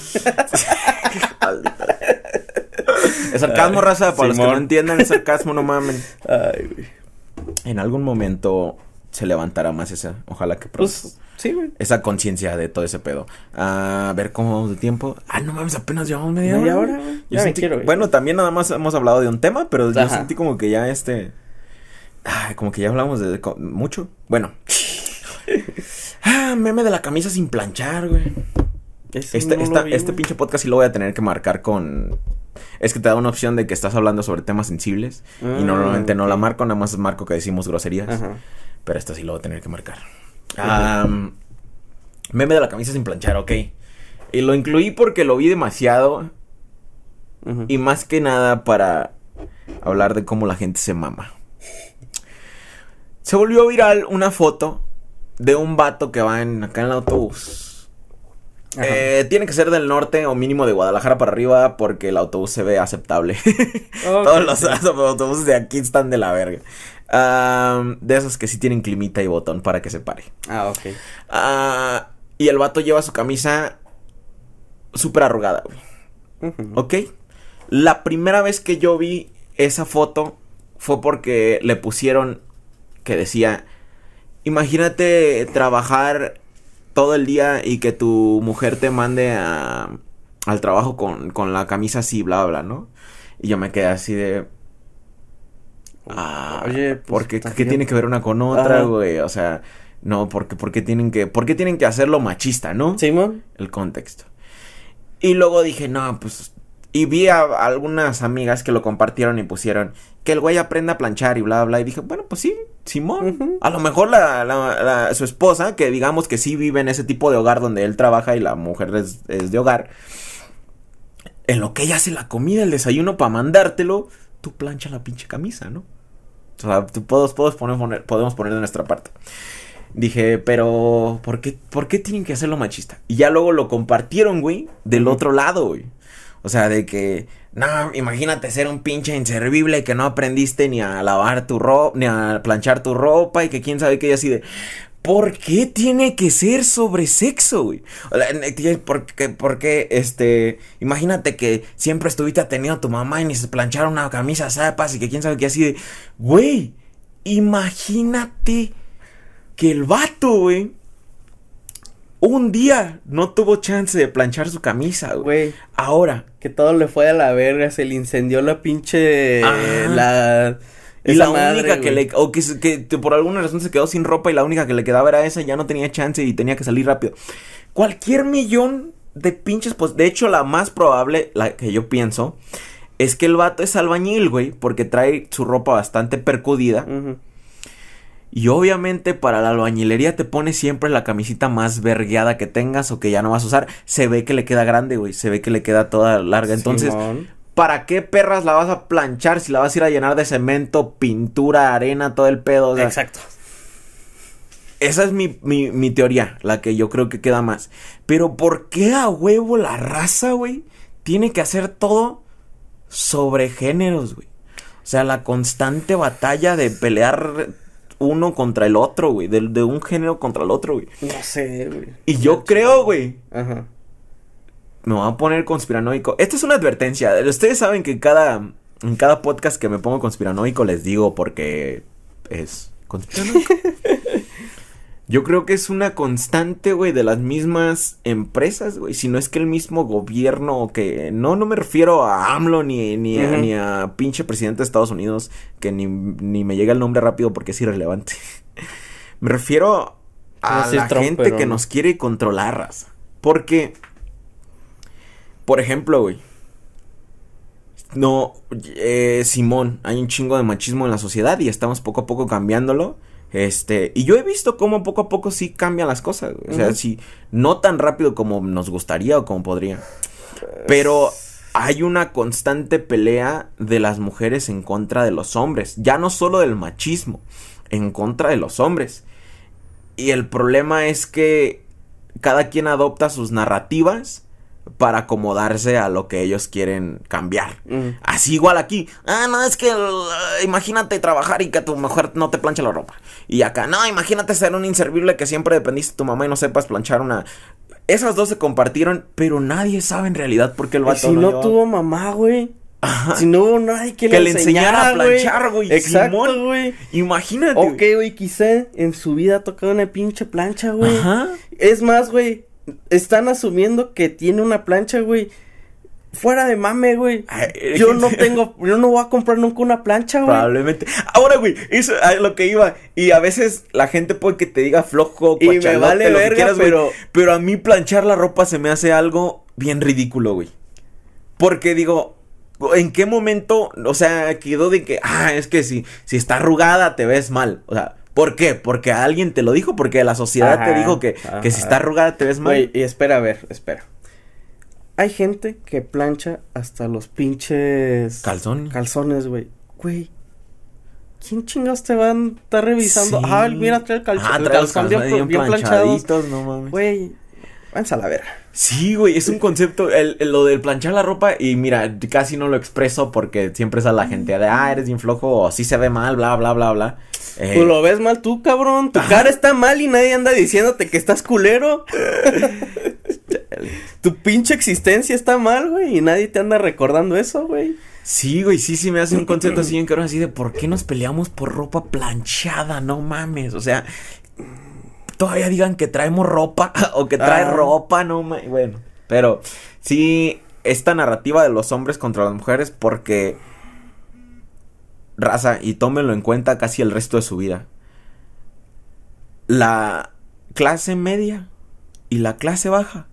es sarcasmo, raza, para los que no entiendan, es sarcasmo, no mamen. Ay, güey. En algún momento se levantará más esa, ojalá que pronto. Pues, Sí, güey. Esa conciencia de todo ese pedo. A ver cómo vamos de tiempo. Ah, no mames, apenas llevamos media, media hora. güey. Ya me quiero, bueno, también nada más hemos hablado de un tema, pero yo sentí como que ya este. Ay, como que ya hablamos de, mucho. Bueno. ah, meme de la camisa sin planchar, güey. Este, este pinche podcast sí lo voy a tener que marcar con. Es que te da una opción de que estás hablando sobre temas sensibles. y ah, normalmente no la marco, nada más marco que decimos groserías. Pero esta sí lo voy a tener que marcar meme de la camisa sin planchar, ok. Y lo incluí porque lo vi demasiado. Y más que nada para hablar de cómo la gente se mama. Se volvió viral una foto de un vato que va en, acá en el autobús. Eh, tiene que ser del norte o mínimo de Guadalajara para arriba porque el autobús se ve aceptable. Todos los autobuses de aquí están de la verga de esos que sí tienen climita y botón para que se pare. Ah, ok. Ah, y el vato lleva su camisa súper arrugada, güey. ¿Ok? La primera vez que yo vi esa foto fue porque le pusieron que decía, imagínate trabajar todo el día y que tu mujer te mande al trabajo con, con la camisa así, bla, bla, ¿no? Y yo me quedé así de, Ah, Oye, pues, porque ¿qué tiene que ver una con otra, güey? O sea, no, porque porque tienen que por qué tienen que hacerlo machista, ¿no? Simón. El contexto. Y luego dije, "No, pues y vi a, algunas amigas que lo compartieron y pusieron que el güey aprenda a planchar y bla, bla. Y dije, bueno, pues sí, Simón. A lo mejor la, la, su esposa, que digamos que sí vive en ese tipo de hogar donde él trabaja y la mujer es, es de hogar, en lo que ella hace la comida, el desayuno para mandártelo, tú plancha la pinche camisa, ¿no? O sea, tú podemos, poner, podemos poner de nuestra parte. Dije, pero ¿por qué, ¿por qué tienen que hacerlo machista? Y ya luego lo compartieron, güey, del otro lado, güey. O sea, de que, no, imagínate ser un pinche inservible que no aprendiste ni a lavar tu ropa, ni a planchar tu ropa y que quién sabe qué, y así de, ¿Por qué tiene que ser sobre sexo, güey? Porque, porque, este, imagínate que siempre estuviste atendiendo a tu mamá y ni se planchara una camisa zapas y que quién sabe qué así de, güey, imagínate que el vato, güey, un día no tuvo chance de planchar su camisa, güey. Ahora. Que todo le fue a la verga, se le incendió la pinche, la y la única que le. O que, que, por alguna razón se quedó sin ropa y la única que le quedaba era esa, ya no tenía chance y tenía que salir rápido. Cualquier millón de pinches. Pues de hecho, la más probable, la que yo pienso, es que el vato es albañil, güey, porque trae su ropa bastante percudida. Y obviamente para la albañilería te pone siempre la camisita más vergueada que tengas o que ya no vas a usar. Se ve que le queda grande, güey. Se ve que le queda toda larga. Entonces, ¿para qué perras la vas a planchar si la vas a ir a llenar de cemento, pintura, arena, todo el pedo? Exacto. Esa es mi, mi, teoría, la que yo creo que queda más. Pero ¿por qué a huevo la raza, güey? Tiene que hacer todo sobre géneros, güey. O sea, la constante batalla de pelear uno contra el otro, güey. De, de un género contra el otro, güey. No sé, güey. Y yo creo, güey. Ajá me voy a poner conspiranoico. Esta es una advertencia. Ustedes saben que cada, en cada podcast que me pongo conspiranoico les digo porque es conspiranoico. Yo creo que es una constante, güey, de las mismas empresas, güey. Si no es que el mismo gobierno que... No, no me refiero a AMLO ni, ni, a, ni a pinche presidente de Estados Unidos, que ni, ni me llega el nombre rápido porque es irrelevante. me refiero a la gente que nos quiere controlar, Porque por ejemplo, güey. No, eh, Simón, hay un chingo de machismo en la sociedad y estamos poco a poco cambiándolo. Este, y yo he visto cómo poco a poco sí cambian las cosas. O sea, sí, no tan rápido como nos gustaría o como podría. Pero hay una constante pelea de las mujeres en contra de los hombres. Ya no solo del machismo, en contra de los hombres. Y el problema es que cada quien adopta sus narrativas para acomodarse a lo que ellos quieren cambiar. Mm. Así igual aquí. Ah, no, es que uh, imagínate trabajar y que tu mujer no te planche la ropa. Y acá, no, imagínate ser un inservible que siempre dependiste de tu mamá y no sepas planchar una... Esas dos se compartieron, pero nadie sabe en realidad por qué el Y vato si no tuvo mamá, güey. Ajá. Si no hubo nadie que, que le enseñara a planchar, güey. Exacto, güey. Imagínate. Ok, güey, quizá en su vida ha tocado una pinche plancha, güey. Ajá. Es más, güey, están asumiendo que tiene una plancha, güey. Fuera de mame, güey. Ay, Yo no tengo, yo no voy a comprar nunca una plancha, güey. Probablemente. Ahora, güey, eso es lo que iba. Y a veces la gente puede que te diga flojo, Y me vale lo que verga, quieras, güey, pero- Pero a mí planchar la ropa se me hace algo bien ridículo, güey. Porque digo, ¿en qué momento, o sea, quedó de que, ah, es que si, si está arrugada te ves mal? O sea, ¿por qué? Porque alguien te lo dijo, porque la sociedad te dijo que, que si está arrugada te ves mal. Güey, y espera, a ver, espera. Hay gente que plancha hasta los pinches Calzón. calzones, güey. Güey. ¿Quién chingados te van a estar revisando? Sí. Ah, mira, trae el, calzón Ah, el trae los calzón bien, calzones bien planchado. planchaditos, no mames. Güey, váyanse a la verga. Sí, güey, es un concepto, el, el- lo del planchar la ropa y mira, casi no lo expreso porque siempre es a la gente de, ah, eres bien flojo o así se ve mal, bla, bla, bla, bla. Eh, Tú lo ves mal tú, cabrón. Tu cara está mal y nadie anda diciéndote que estás culero. tu pinche existencia está mal, güey, y nadie te anda recordando eso, güey. Sí, güey, sí, sí me hace un concepto así bien caro, así de por qué nos peleamos por ropa planchada, no mames, o sea, todavía digan que traemos ropa o que trae Ah. ropa, no mames, bueno, pero sí, esta narrativa de los hombres contra las mujeres porque raza, y tómenlo en cuenta casi el resto de su vida. La clase media y la clase baja,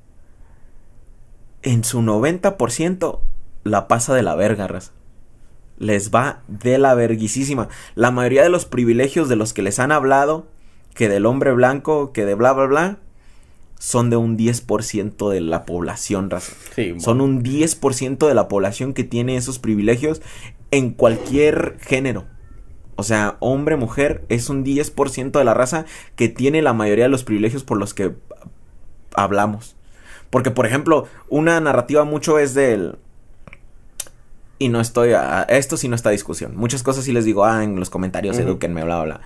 en su 90%, la pasa de la verga, raza. Les va de la verguisísima. La mayoría de los privilegios de los que les han hablado, que del hombre blanco, que de bla, bla, bla, son de un 10% de la población, raza. Sí, Son un 10% de la población que tiene esos privilegios en cualquier género. O sea, hombre, mujer, es un 10% de la raza que tiene la mayoría de los privilegios por los que hablamos. Porque, por ejemplo, una narrativa mucho es del... Y no estoy... A, esto sí no está a discusión. Muchas cosas sí les digo, ah, en los comentarios, Ujú. edúquenme, bla, bla, bla.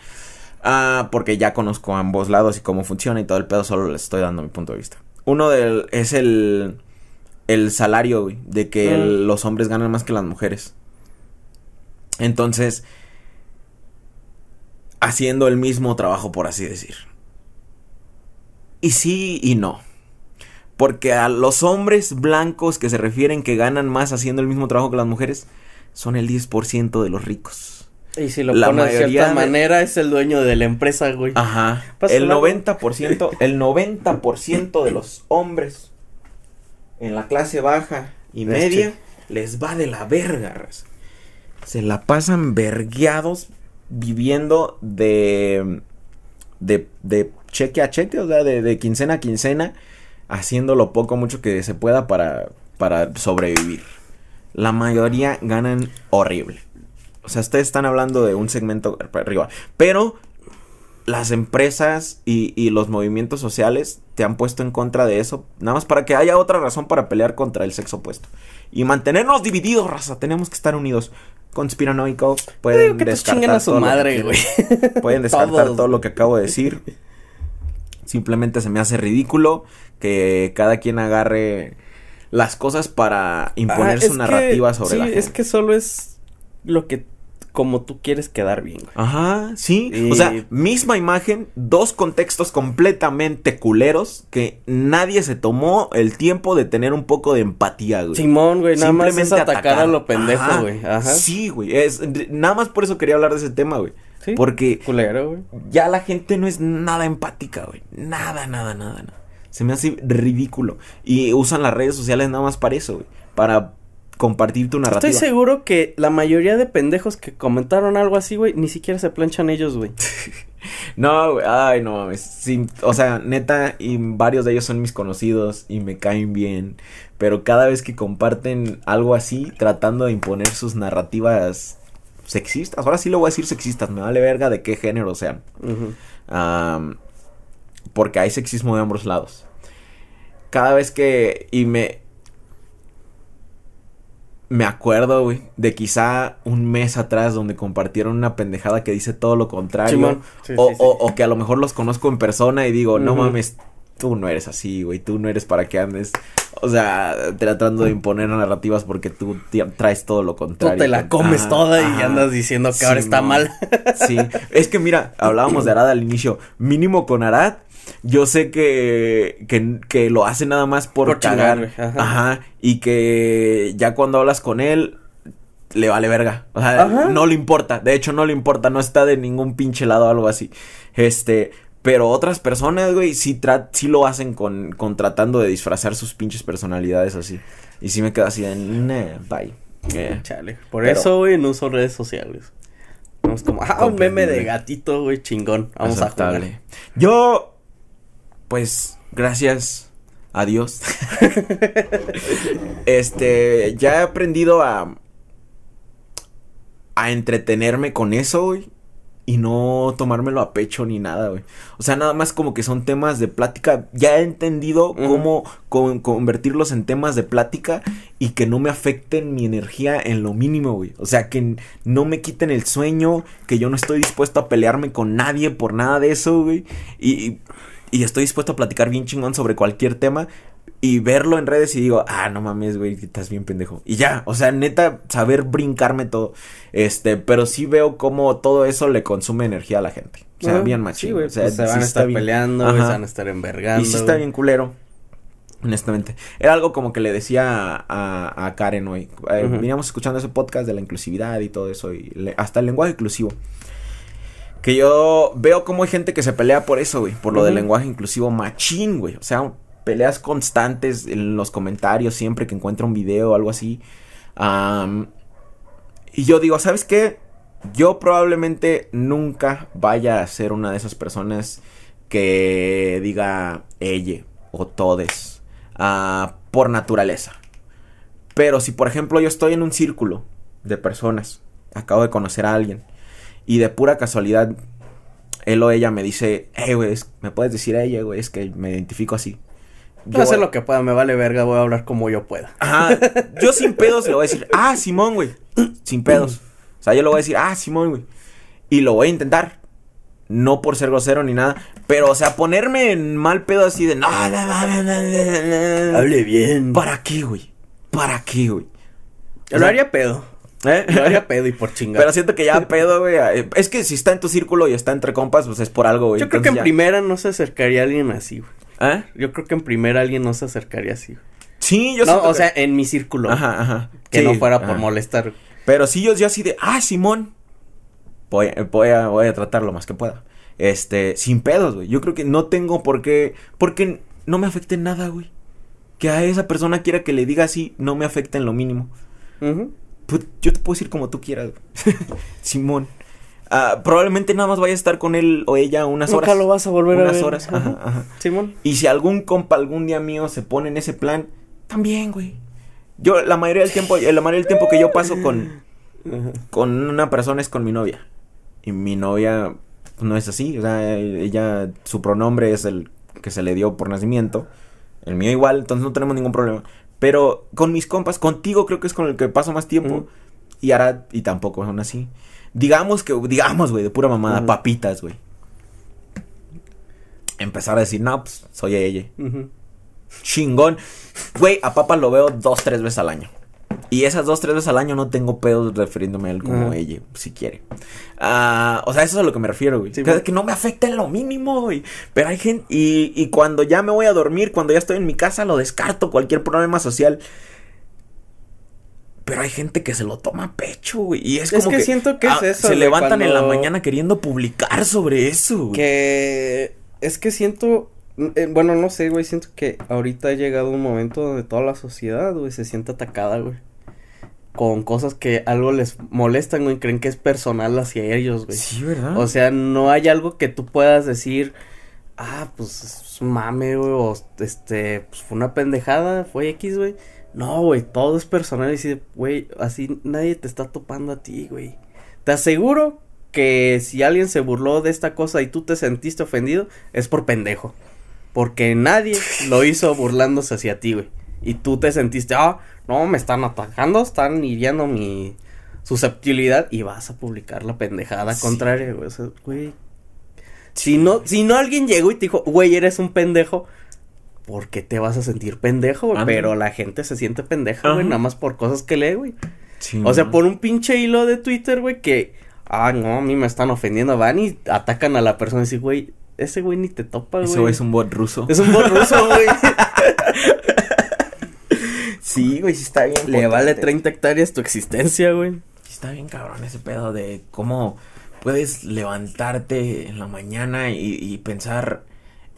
Ah, porque ya conozco ambos lados y cómo funciona y todo el pedo, solo les estoy dando mi punto de vista. Uno del, es el, el salario, güey, de que Mm. el- los hombres ganan más que las mujeres. Entonces, haciendo el mismo trabajo, por así decir. Y sí y no. Porque a los hombres blancos que se refieren que ganan más haciendo el mismo trabajo que las mujeres, son el 10% de los ricos. Y si lo La pones de cierta de- manera, es el dueño de la empresa, güey. Ajá. El el agua. 90%, el 90% de los hombres en la clase baja y Este. media les va de la verga, raza. Se la pasan vergueados viviendo de, de, de cheque a cheque, o sea, de, de quincena a quincena, haciendo lo poco mucho que se pueda para, para sobrevivir. La mayoría ganan horrible. O sea, ustedes están hablando de un segmento para arriba. Pero las empresas y, y los movimientos sociales te han puesto en contra de eso. Nada más para que haya otra razón para pelear contra el sexo opuesto. Y mantenernos divididos, raza. Tenemos que estar unidos. Conspiranoico. Pueden que descartar chinguen a su todo madre, güey. Pueden descartar todo lo que acabo de decir. Simplemente se me hace ridículo que cada quien agarre las cosas para imponer Ah, su que- narrativa sobre sí, la gente. es que solo es lo que como tú quieres quedar bien, güey. Ajá, sí. Y- O sea, misma imagen, dos contextos completamente culeros que nadie se tomó el tiempo de tener un poco de empatía, güey. Simón, güey, nada más es Simplemente atacar, a lo pendejo, Ajá. güey. Ajá. Sí, güey. Es, nada más por eso quería hablar de ese tema, güey. Sí. Porque Culero, güey. ya la gente no es nada empática, güey. Nada, nada, nada, nada. Se me hace ridículo. Y usan las redes sociales nada más para eso, güey. Para compartir tu narrativa. Estoy seguro que la mayoría de pendejos que comentaron algo así, güey, ni siquiera se planchan ellos, güey. no, güey, ay, no mames. o sea, neta, y varios de ellos son mis conocidos y me caen bien. Pero cada vez que comparten algo así, tratando de imponer sus narrativas sexistas, ahora sí lo voy a decir sexistas, me vale verga de qué género sean. porque hay sexismo de ambos lados. Cada vez que. Y me me acuerdo, güey, de quizá un mes atrás donde compartieron una pendejada que dice todo lo contrario. o, O, que a lo mejor los conozco en persona y digo, no mames, tú no eres así, güey, tú no eres para que andes, o sea, tratando de imponer narrativas porque tú traes todo lo contrario. Tú te la comes toda y andas diciendo que ahora está mal. sí, es que mira, hablábamos de Arad al inicio, mínimo con Arad yo sé que, que, que lo hace nada más por, cagar. ajá. Y que ya cuando hablas con él, le vale verga. O sea, no le importa. De hecho, no le importa. No está de ningún pinche lado o algo así. Este. Pero otras personas, güey, sí, sí lo hacen con, con tratando de disfrazar sus pinches personalidades así. Y sí me quedo así de, nah, bye. Eh, Chale. Por eso, güey, no uso redes sociales. Vamos como, ah, un meme de gatito, güey, chingón. Vamos a jugar. Yo pues gracias a Dios. este, ya he aprendido a a entretenerme con eso, güey, y no tomármelo a pecho ni nada, güey. O sea, nada más como que son temas de plática. Ya he entendido cómo convertirlos en temas de plática y que no me afecten mi energía en lo mínimo, güey. O sea, que no me quiten el sueño, que yo no estoy dispuesto a pelearme con nadie por nada de eso, güey. y y estoy dispuesto a platicar bien chingón sobre cualquier tema y verlo en redes y digo, ah, no mames, güey, estás bien pendejo. Y ya, o sea, neta, saber brincarme todo. Este, pero sí veo cómo todo eso le consume energía a la gente. O sea, bien machín. o sea, pues se van a estar peleando, se van a estar envergando. Y sí está bien culero. Honestamente. Era algo como que le decía a, a Karen hoy. Eh, veníamos escuchando ese podcast de la inclusividad y todo eso. Y hasta el lenguaje inclusivo. Que yo veo como hay gente que se pelea por eso, güey. Por lo del lenguaje inclusivo machín, güey. O sea, peleas constantes en los comentarios siempre que encuentra un video o algo así. y yo digo, ¿sabes qué? Yo probablemente nunca vaya a ser una de esas personas que diga ella o todes ah, por naturaleza. Pero si por ejemplo yo estoy en un círculo de personas, acabo de conocer a alguien y de pura casualidad, él o ella me dice, hey, güey, me puedes decir a ella, güey, es que me identifico así. Yo voy a hacer lo que pueda, me vale verga, voy a hablar como yo pueda. Ajá, yo sin pedos le voy a decir, ah, Simón, güey, sin pedos. O sea, yo le voy a decir, ah, Simón, güey. Y lo voy a intentar. No por ser grosero ni nada. Pero, o sea, ponerme en mal pedo así de, no, no, no, no, Hable bien. ¿Para qué, güey? ¿Para qué, güey? Yo lo haría pedo. ¿Eh? No haría pedo y por chingar. Pero siento que ya pedo, güey. Eh, es que si está en tu círculo y está entre compas, pues es por algo, güey. Yo creo que en primera no se acercaría alguien así, güey. ¿Eh? Yo creo que en primera alguien no se acercaría así, güey. Sí, yo No, o sea, en mi círculo. Ajá, ajá. Que no fuera por molestar. Pero sí, yo, yo así de, ah, Simón. Voy, voy, a, voy a tratar lo más que pueda. Este, sin pedos, güey. Yo creo que no tengo por qué. Porque no me afecte en nada, güey. Que a esa persona quiera que le diga así, no me afecta en lo mínimo. Pues, yo te puedo decir como tú quieras. Simón. Ah, probablemente nada más vaya a estar con él o ella unas horas. Nunca lo vas a volver a ver. Unas horas. Ajá, ajá. Simón. Y si algún compa algún día mío se pone en ese plan, también, güey. Yo la mayoría del tiempo, la mayoría del tiempo que yo paso con con una persona es con mi novia. Y mi novia no es así, o sea, ella su pronombre es el que se le dio por nacimiento. El mío igual, entonces no tenemos ningún problema. Pero con mis compas, contigo creo que es con el que paso más tiempo. Y ahora, y tampoco son así. Digamos que, digamos, güey, de pura mamada, papitas, güey. Empezar a decir, no, pues soy ella. Chingón. Güey, a papá lo veo dos, tres veces al año. Y esas dos, tres veces al año no tengo pedos refiriéndome a él como ella, si quiere. Ah, o sea, eso es a lo que me refiero, güey. que, no me afecta en lo mínimo, güey. Pero hay gente. Y, y cuando ya me voy a dormir, cuando ya estoy en mi casa, lo descarto, cualquier problema social. Pero hay gente que se lo toma a pecho, güey. Y es, como que, siento que es ah, eso. Se levantan en la mañana queriendo publicar sobre eso, güey. Que es que siento eh, bueno, no sé, güey, siento que ahorita ha llegado un momento donde toda la sociedad, güey, se siente atacada, güey. con cosas que algo les molestan, güey, creen que es personal hacia ellos, güey. Sí, ¿verdad? O sea, no hay algo que tú puedas decir, ah, pues es mame, güey, o este, pues fue una pendejada, fue X, güey. No, güey, todo es personal y dice, güey, así nadie te está topando a ti, güey. Te aseguro que si alguien se burló de esta cosa y tú te sentiste ofendido, es por pendejo. Porque nadie lo hizo burlándose hacia ti, güey. Y tú te sentiste, ah, no, me están atacando, están hiriendo mi susceptibilidad y vas a publicar la pendejada contraria, güey. O sea, güey. Si no, si no alguien llegó y te dijo, güey, eres un pendejo, ¿por qué te vas a sentir pendejo, güey? Pero la gente se siente pendeja, güey, nada más por cosas que lee, güey. o sea, por un pinche hilo de Twitter, güey, que, ah, no, a mí me están ofendiendo, van y atacan a la persona y dicen, güey, ese güey ni te topa, güey. Ese güey es un bot ruso. Es un bot ruso, güey. sí, güey, sí está bien. Le vale 30 hectáreas tu existencia, güey. Sí está bien cabrón ese pedo de cómo puedes levantarte en la mañana y, y pensar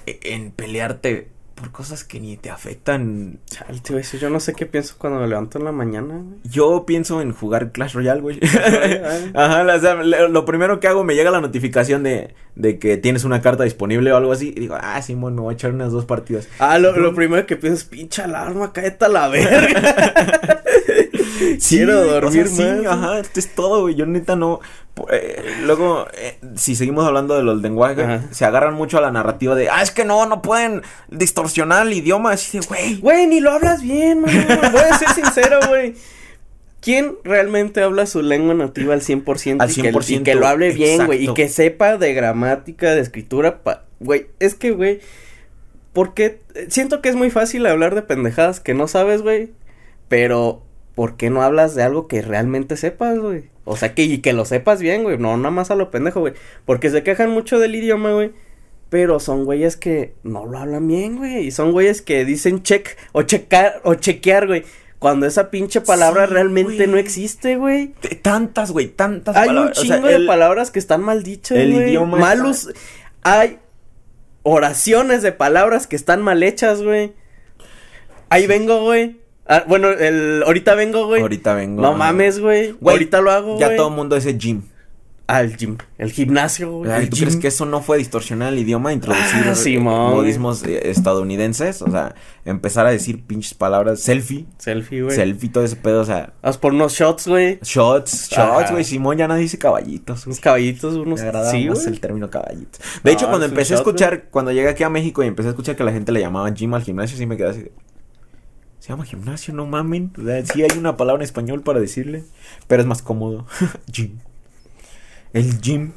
e, en pelearte por cosas que ni te afectan. Chale, tío, eso yo no sé qué pienso cuando me levanto en la mañana, güey. Yo pienso en jugar Clash Royale, güey. Ajá, o sea, lo primero que hago me llega la notificación de, de que tienes una carta disponible o algo así. Y digo, ah, Simón, me voy a echar unas dos partidas. Ah, lo, lo primero que pienso es, pinche alarma, cállate a la verga. Quiero dormir más. Sí, ajá, esto es todo, güey. Yo neta no. Eh, luego, eh, si seguimos hablando de los lenguajes, se agarran mucho a la narrativa de, ah, es que no, no pueden distorsionar el idioma. Así de, güey. Güey, ni lo hablas bien, man. Voy a ser sincero, güey. ¿Quién realmente habla su lengua nativa al 100%? Al 100%. Y que, y que lo hable bien, güey. Y que sepa de gramática, de escritura. Güey, es que, güey. Porque siento que es muy fácil hablar de pendejadas que no sabes, güey. Pero ¿por qué no hablas de algo que realmente sepas, güey? O sea, que, y que lo sepas bien, güey, no nada más a lo pendejo, güey. Porque se quejan mucho del idioma, güey. Pero son güeyes que no lo hablan bien, güey. Y son güeyes que dicen check o checar o chequear, güey. Cuando esa pinche palabra realmente no existe, güey. Tantas, güey, tantas Hay un chingo de palabras que están mal dichas, El idioma. Malos. Hay oraciones de palabras que están mal hechas, güey. Ahí vengo, güey. Ah, bueno, el ahorita vengo, güey. Ahorita vengo. No mames, güey. Ahorita lo hago, Ya todo el mundo dice gym. Al ah, gym, el gimnasio, güey. ¿Tú crees que eso no fue distorsionar el idioma, introducir ah, modismos eh, estadounidenses? O sea, empezar a decir pinches palabras, selfie. Selfie, güey. Selfie, todo ese pedo, o sea. Haz por unos shots, güey. Shots, shots, güey. Simón ya no dice caballitos. Unos caballitos, unos. Me agrada sí, más el término caballitos. De hecho, cuando empecé a escuchar, cuando llegué aquí a México y empecé a escuchar que la gente le llamaba gym al gimnasio, sí me quedé así. Se llama gimnasio, no mamen. sí hay una palabra en español para decirle, pero es más cómodo. gym. El gym.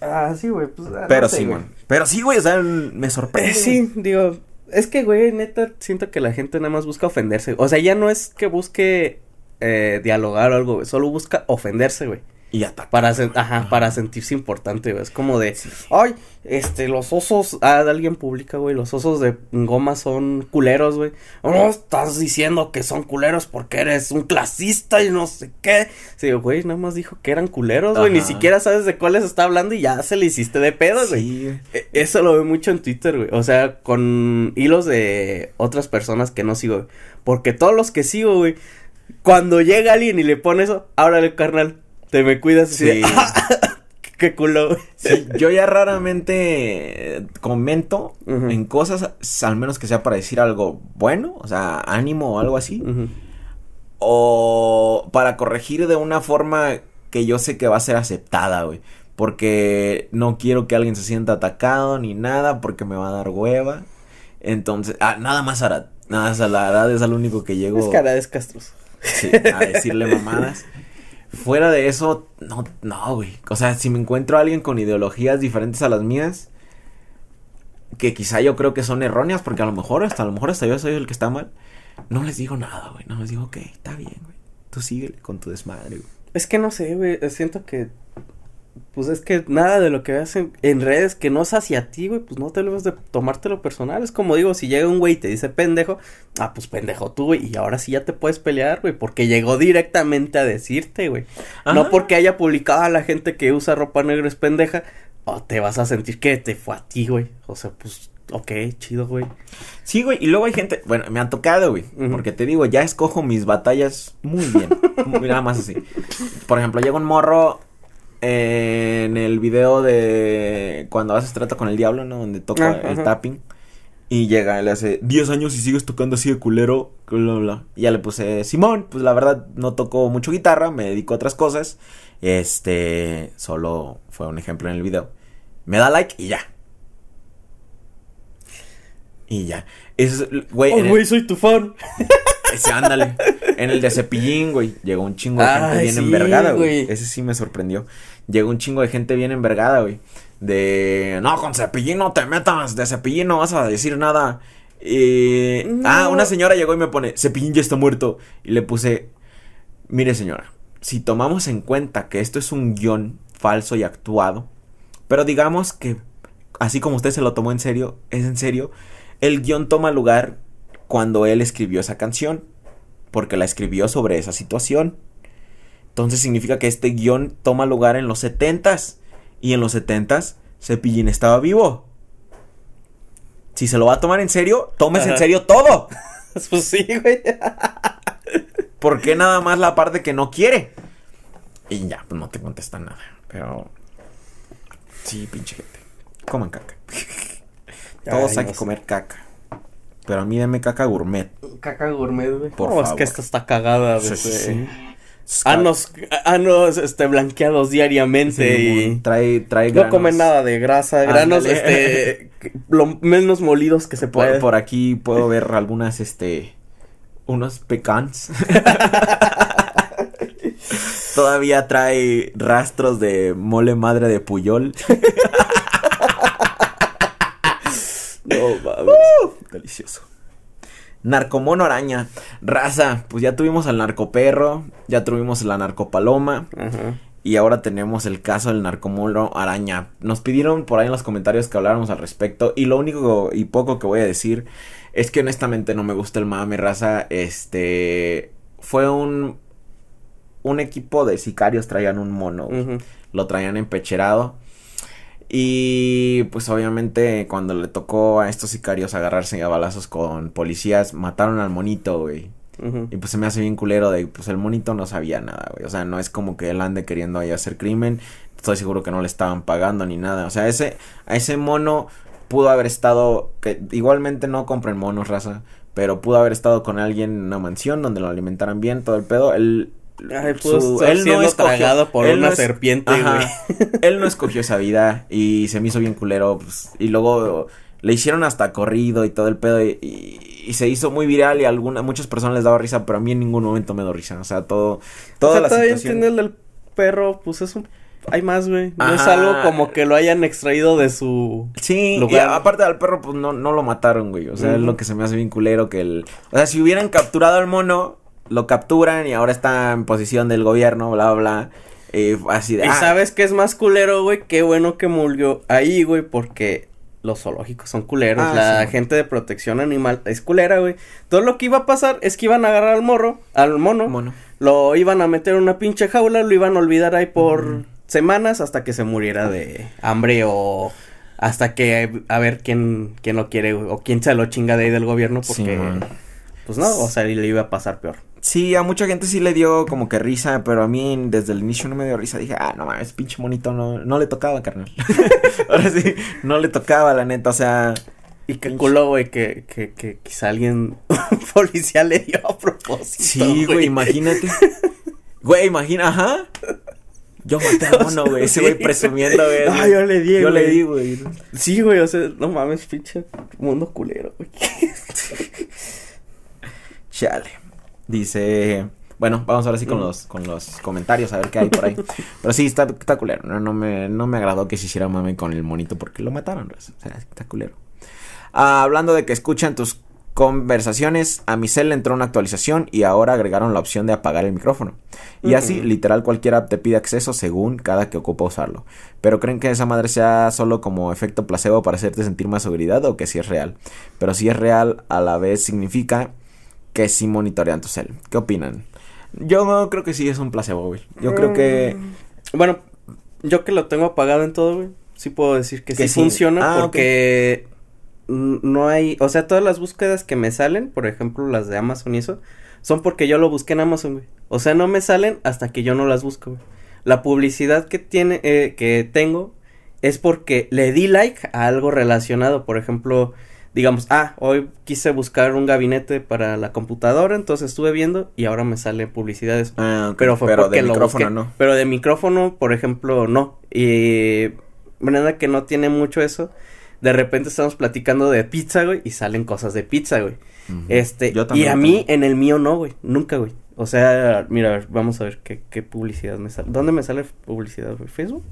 Ah, sí, güey. Pues, ah, pero sí, güey. Pero sí, güey, o sea, me sorprende. sí, digo, es que, güey, neta, siento que la gente nada más busca ofenderse. O sea, ya no es que busque eh, dialogar o algo, güey. Solo busca ofenderse, güey. Y atacar. Para, ajá, para sentirse importante, güey. Es como de, ay, este, los osos, ah, alguien publica, güey, los osos de goma son culeros, güey. No, estás diciendo que son culeros porque eres un clasista y no sé qué. Sí, güey, nada más dijo que eran culeros, güey. Ni siquiera sabes de cuáles está hablando y ya se le hiciste de pedo, güey. E, eso lo veo mucho en Twitter, güey. O sea, con hilos de otras personas que no sigo, güey. Porque todos los que sigo, güey, cuando llega alguien y le pone eso, ábrale, carnal te me cuidas sí. Qué culo. Sí, yo ya raramente comento en cosas, al menos que sea para decir algo bueno, o sea, ánimo o algo así. O para corregir de una forma que yo sé que va a ser aceptada, güey. Porque no quiero que alguien se sienta atacado ni nada, porque me va a dar hueva. Entonces, ah, nada más Arad. Nada más Arad es al único que llego. Es que Arad es castroso. Sí, a decirle mamadas. Fuera de eso, no, no, güey. O sea, si me encuentro a alguien con ideologías diferentes a las mías, que quizá yo creo que son erróneas, porque a lo mejor, hasta a lo mejor hasta yo soy el que está mal, no les digo nada, güey. No les digo, ok, está bien, güey. Tú sigue con tu desmadre, güey. Es que no sé, güey. Siento que pues es que nada de lo que ves en, redes que no es hacia ti, güey, pues no te lo ves de tomártelo personal. Es como digo, si llega un güey y te dice pendejo, ah, pues pendejo tú, güey, y ahora sí ya te puedes pelear, güey, porque llegó directamente a decirte, güey. No porque haya publicado a la gente que usa ropa negra es pendeja, o te vas a sentir que te fue a ti, güey. O sea, pues Ok, chido, güey. Sí, güey, y luego hay gente, bueno, me han tocado, güey, porque te digo, ya escojo mis batallas muy bien, nada más así. Por ejemplo, llega un morro en el video de cuando haces trato con el diablo, ¿no? Donde toca ah, el tapping. Y llega, le hace 10 años y sigues tocando así de culero, bla, bla. Y ya le puse, Simón, pues la verdad no tocó mucho guitarra, me dedico a otras cosas. Este, solo fue un ejemplo en el video. Me da like y ya. Y ya. Es, güey. Oh, güey, soy tu fan. Ese, ándale. En el de Cepillín, güey. Llegó un chingo de gente bien envergada, güey. Ese sí me sorprendió. Llegó un chingo de gente bien envergada, güey. De. No, con Cepillín no te metas. De Cepillín no vas a decir nada. Y. Ah, una señora llegó y me pone. Cepillín ya está muerto. Y le puse. Mire, señora. Si tomamos en cuenta que esto es un guion falso y actuado. Pero digamos que. Así como usted se lo tomó en serio. Es en serio el guion toma lugar cuando él escribió esa canción, porque la escribió sobre esa situación. Entonces significa que este guion toma lugar en los setentas. Y en los setentas, Cepillín estaba vivo. Si se lo va a tomar en serio, tómese en serio todo. pues sí, güey. ¿Por qué nada más la parte que no quiere? Y ya, pues no te contestan nada. Pero. Sí, pinche gente. Coman caca. Todos hay que comer caca. Pero a mí deme caca gourmet. Caca gourmet, güey. Por favor. es que esta está cagada. Sí, sí, Anos, anos este, blanqueados diariamente y... Trae, trae granos. No comen nada de grasa, granos, este... lo menos molidos que se puede. Por, aquí puedo ver algunas, este... Unos pecans. Todavía trae rastros de mole madre de Puyol. Uh, delicioso. Narcomono araña. Raza, pues ya tuvimos al narcoperro, ya tuvimos la narcopaloma. Y ahora tenemos el caso del narcomono araña. Nos pidieron por ahí en los comentarios que habláramos al respecto. Y lo único y poco que voy a decir es que honestamente no me gusta el mame, raza. Este. Fue un. Un equipo de sicarios traían un mono. Lo traían empecherado. Y pues obviamente cuando le tocó a estos sicarios agarrarse a balazos con policías, mataron al monito, güey. Y pues se me hace bien culero de, pues el monito no sabía nada, güey. O sea, no es como que él ande queriendo ahí hacer crimen. Estoy seguro que no le estaban pagando ni nada. O sea, ese, a ese mono pudo haber estado, que igualmente no compren monos, raza. Pero pudo haber estado con alguien en una mansión donde lo alimentaran bien, todo el pedo. Él él no es tragado por una serpiente, él no escogió esa vida y se me hizo bien culero. Pues, y luego le hicieron hasta corrido y todo el pedo. Y, se hizo muy viral y a alguna, muchas personas les daba risa, pero a mí en ningún momento me dio risa. O sea, todo. Toda la situación. el del perro, pues es un hay más, güey. No es algo como que lo hayan extraído de su Sí, y aparte del perro, pues no, no lo mataron, güey. O sea, es lo que se me hace bien culero que el... O sea, si hubieran capturado al mono, lo capturan y ahora está en posición del gobierno, bla, bla. Eh, así de. Y ah. sabes qué es más culero, güey. Qué bueno que murió ahí, güey, porque los zoológicos son culeros. Ah, la gente de protección animal es culera, güey. Todo lo que iba a pasar es que iban a agarrar al morro, al mono, mono. lo iban a meter en una pinche jaula, lo iban a olvidar ahí por semanas hasta que se muriera de hambre o hasta que a ver quién, quién lo quiere o quién se lo chinga de ahí del gobierno porque pues no, o sea, le iba a pasar peor. Sí, a mucha gente sí le dio como que risa, pero a mí desde el inicio no me dio risa. Dije, ah, no mames, pinche monito, no, no le tocaba, carnal. Ahora sí, no le tocaba, la neta, o sea. Y qué culo, güey, que, que, que quizá alguien policía le dio a propósito. Sí, güey, imagínate. Güey, imagina, ajá. Yo maté a mono, güey. Ese güey presumiendo, güey. Ah, yo le di, Yo le di, güey. Sí, güey, o sea, no mames, pinche mundo culero, güey. Chale. Dice, bueno, vamos ahora sí con los, con los comentarios a ver qué hay por ahí. Pero sí, está, está culero. No, no, me, no me agradó que se hiciera mame con el monito porque lo mataron. O sea, está culero. Ah, hablando de que escuchan tus conversaciones, a mi cel le entró una actualización y ahora agregaron la opción de apagar el micrófono. Y así, literal, cualquier app te pide acceso según cada que ocupa usarlo. Pero creen que esa madre sea solo como efecto placebo para hacerte sentir más seguridad o que sí es real. Pero si es real, a la vez significa que sí monitorean tu cel. ¿Qué opinan? Yo creo que sí es un placebo, güey. Yo creo que... Mm. Bueno, yo que lo tengo apagado en todo, güey. Sí puedo decir que, sí, funciona ah, porque... no hay, o sea, todas las búsquedas que me salen, por ejemplo, las de Amazon y eso, son porque yo lo busqué en Amazon, güey. O sea, no me salen hasta que yo no las busco, güey. La publicidad que tiene, eh, que tengo, es porque le di like a algo relacionado, por ejemplo, digamos, ah, hoy quise buscar un gabinete para la computadora, entonces estuve viendo y ahora me sale publicidades. Ah, ok. Pero fue Pero porque de lo micrófono busqué. no. Pero de micrófono, por ejemplo, no. Y Brenda que no tiene mucho eso. De repente estamos platicando de pizza, güey, y salen cosas de pizza, güey. Este, Yo y también a lo mí en el mío no, güey, nunca, güey. O sea, mira, a ver, vamos a ver qué, qué publicidad me sale. ¿Dónde me sale publicidad, güey? ¿Facebook?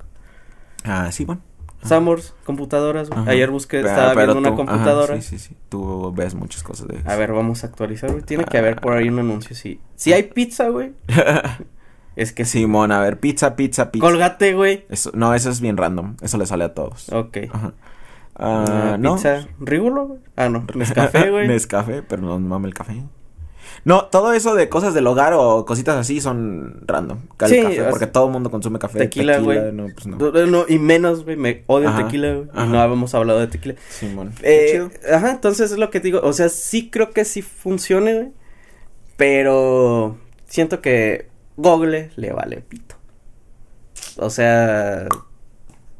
Ah, sí, bueno. Samors, computadoras, güey. Ayer busqué, Pero- estaba pero viendo una ajá, computadora. sí, sí, sí. Tú ves muchas cosas de eso. A ver, vamos a actualizar, güey. Tiene que haber por ahí un anuncio, sí. Si hay pizza, güey, es que. Simón, a ver, pizza, pizza, pizza. Colgate, güey. Eso, no, eso es bien random. Eso le sale a todos. Ok. Ajá. Ah, Ah, no. Pizza, Rígulo, güey. Ah, no, Nescafé, güey. Nescafé, pero no mame el café. No, todo eso de cosas del hogar o cositas así son random. Cal- Sí, café, porque todo el mundo consume café. tequila, güey. No, pues no. No, no, y menos, güey, me odio el tequila, güey. No habíamos hablado de tequila. Simón. Eh, Chido. ajá, entonces es lo que digo. O sea, sí creo que sí funcione, güey. Pero siento que Google le vale pito. O sea,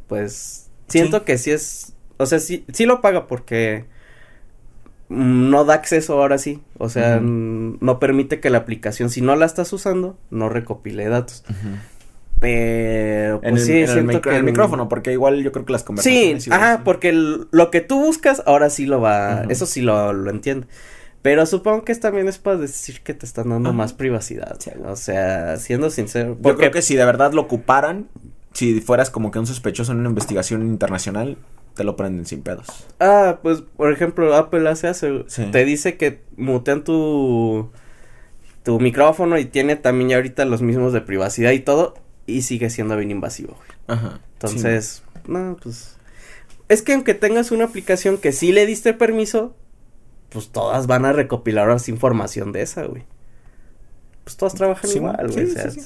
pues siento Sí. que sí es. O sea, sí, sí lo paga porque no da acceso ahora sí. O sea, no permite que la aplicación, si no la estás usando, no recopile datos. Pero, pues En, el, sí, en siento que el micrófono, porque igual yo creo que las Sí, conversaciones. igual ajá, sí. porque el- lo que tú buscas ahora sí lo va, eso sí lo, lo entiende. Pero supongo que es también es para decir que te están dando Ajá. más privacidad. Sí. O sea, siendo sincero. Yo creo que si de verdad lo ocuparan, si fueras como que un sospechoso en una investigación internacional, te lo prenden sin pedos. Ah, pues, por ejemplo, Apple hace eso. Sí. Te dice que mutean tu, tu micrófono y tiene también ya ahorita los mismos de privacidad y todo. Y sigue siendo bien invasivo, güey. Ajá. Entonces, no, pues. Es que aunque tengas una aplicación que sí le diste permiso, pues todas van a recopilar información de esa, güey. Pues todas trabajan Sí, igual, sí, güey. o sí, sea, sí.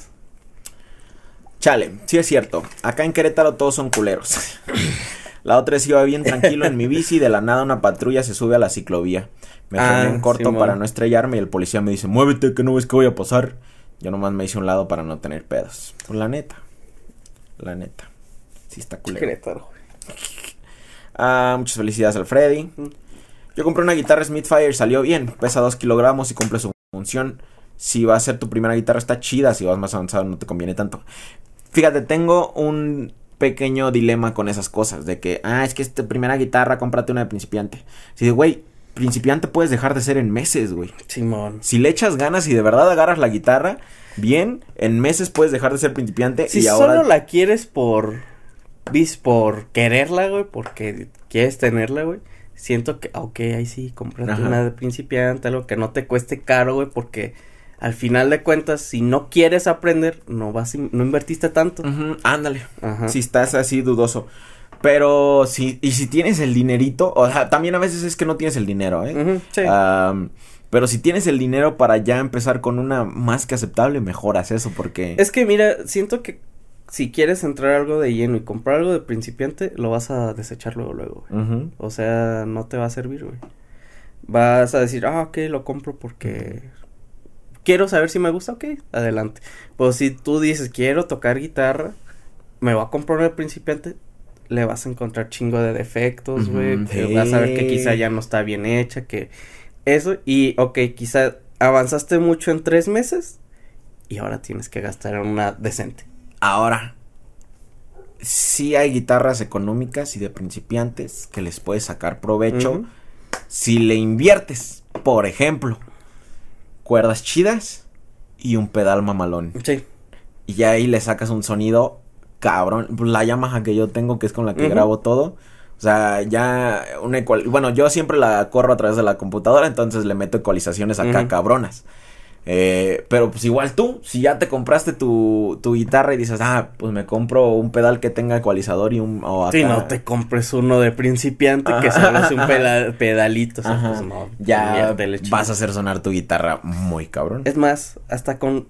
Chale, sí es cierto. Acá en Querétaro todos son culeros. la otra vez iba bien tranquilo en mi bici y de la nada una patrulla se sube a la ciclovía. Me Ah, frené en corto para no estrellarme y el policía me dice, muévete que no ves que voy a pasar. Yo nomás me hice un lado para no tener pedos. Pues la neta. La neta. Sí está culero. Ah, muchas felicidades al Freddy. Yo compré una guitarra Smithfire, salió bien. Pesa 2 kilogramos y cumple su función. Si va a ser tu primera guitarra, está chida. Si vas más avanzado, no te conviene tanto. Fíjate, tengo un pequeño dilema con esas cosas. De que, ah, es que es tu primera guitarra, cómprate una de principiante. Si de, güey, principiante puedes dejar de ser en meses, güey. Simón. Si le echas ganas y de verdad agarras la guitarra, bien, en meses puedes dejar de ser principiante. Si y ahora. solo la quieres por. Vis, por quererla, güey, porque quieres tenerla, güey. Siento que, ok, ahí sí, cómprate Ajá. una de principiante, algo que no te cueste caro, güey, porque al final de cuentas, si no quieres aprender, no vas, in- no invertiste tanto. Ándale. Ajá. si estás así dudoso. Pero si, y si tienes el dinerito, o sea, también a veces es que no tienes el dinero, ¿eh? Sí. Pero si tienes el dinero para ya empezar con una más que aceptable, mejoras eso porque... Es que mira, siento que si quieres entrar algo de lleno y comprar algo de principiante, lo vas a desechar luego, luego, güey. O sea, no te va a servir, güey. Vas a decir, ah, ok, lo compro porque quiero saber si me gusta, ok, adelante. Pues si tú dices, quiero tocar guitarra, me voy a comprar de principiante, le vas a encontrar chingo de defectos, güey. Vas a ver que quizá ya no está bien hecha, que eso, y ok, quizá avanzaste mucho en tres meses y ahora tienes que gastar en una decente. Ahora, sí hay guitarras económicas y de principiantes que les puedes sacar provecho si le inviertes, por ejemplo, cuerdas chidas y un pedal mamalón. Sí. Y ya ahí le sacas un sonido cabrón. La Yamaha que yo tengo, que es con la que grabo todo. O sea, ya una ecual... Bueno, yo siempre la corro a través de la computadora, entonces le meto ecualizaciones acá cabronas. Eh, pero pues igual tú, si ya te compraste tu, tu guitarra y dices, ah, pues me compro un pedal que tenga ecualizador y un... O acá... Sí, no te compres uno de principiante que solo es un pedalito. O sea, pues no. ya vas a hacer sonar tu guitarra muy cabrón. Es más, hasta con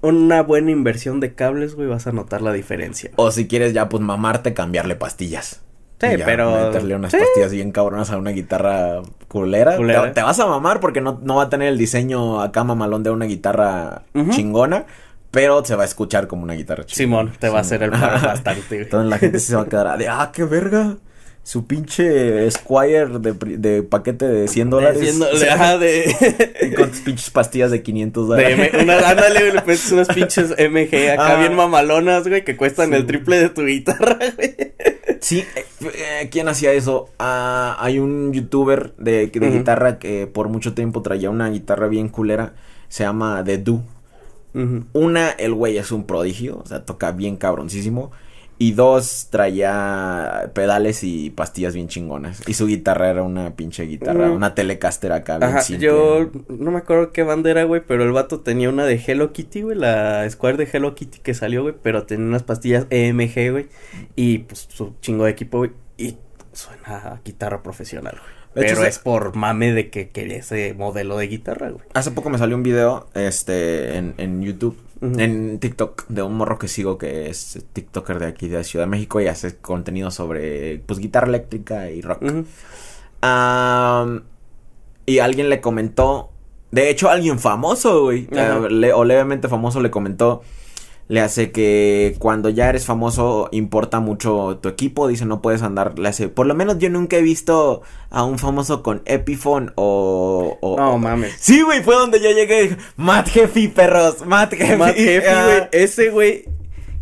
una buena inversión de cables, güey, vas a notar la diferencia. O si quieres ya pues mamarte, cambiarle pastillas. Sí, pero. Meterle unas pastillas bien cabronas a una guitarra culera. Te, vas a mamar porque no, no, va a tener el diseño acá mamalón de una guitarra chingona. Pero se va a escuchar como una guitarra chingona. Simón, te va a hacer el bastante. Entonces la gente se va a quedar de, ah, qué verga su pinche Squire de, de paquete de 100 dólares. De, ajá, de... y con tus pinches pastillas de 500 dólares. De, una, ándale, le pones unas pinches MG acá ah. bien mamalonas, güey, que cuestan el triple de tu guitarra, güey. Sí, eh, eh, ¿quién hacía eso? Ah, hay un youtuber de, de guitarra que por mucho tiempo traía una guitarra bien culera. Se llama The Do. Una, el güey es un prodigio, o sea, toca bien cabroncísimo. Y dos, traía pedales y pastillas bien chingonas. Y su guitarra era una pinche guitarra, una Telecaster acá bien Ajá, Yo no me acuerdo qué banda era, güey, pero el vato tenía una de Hello Kitty, güey, la Square de Hello Kitty que salió, güey, pero tenía unas pastillas EMG, güey, y pues su chingo de equipo, güey, y suena a guitarra profesional, güey. Pero es por mame de que quería ese modelo de guitarra, güey. Hace poco me salió un video, este, en, en YouTube en TikTok de un morro que sigo que es TikToker de aquí de Ciudad de México y hace contenido sobre pues guitarra eléctrica y rock. y alguien le comentó, de hecho alguien famoso, güey, eh, o levemente famoso le comentó le hace que cuando ya eres famoso importa mucho tu equipo, dice no puedes andar, le hace, por lo menos yo nunca he visto a un famoso con Epiphone o... o no mames. Sí, güey, fue donde yo llegué y dije, Matt Jeffy, perros, Matt Jeffy. Matt Jeffy, güey, ese güey,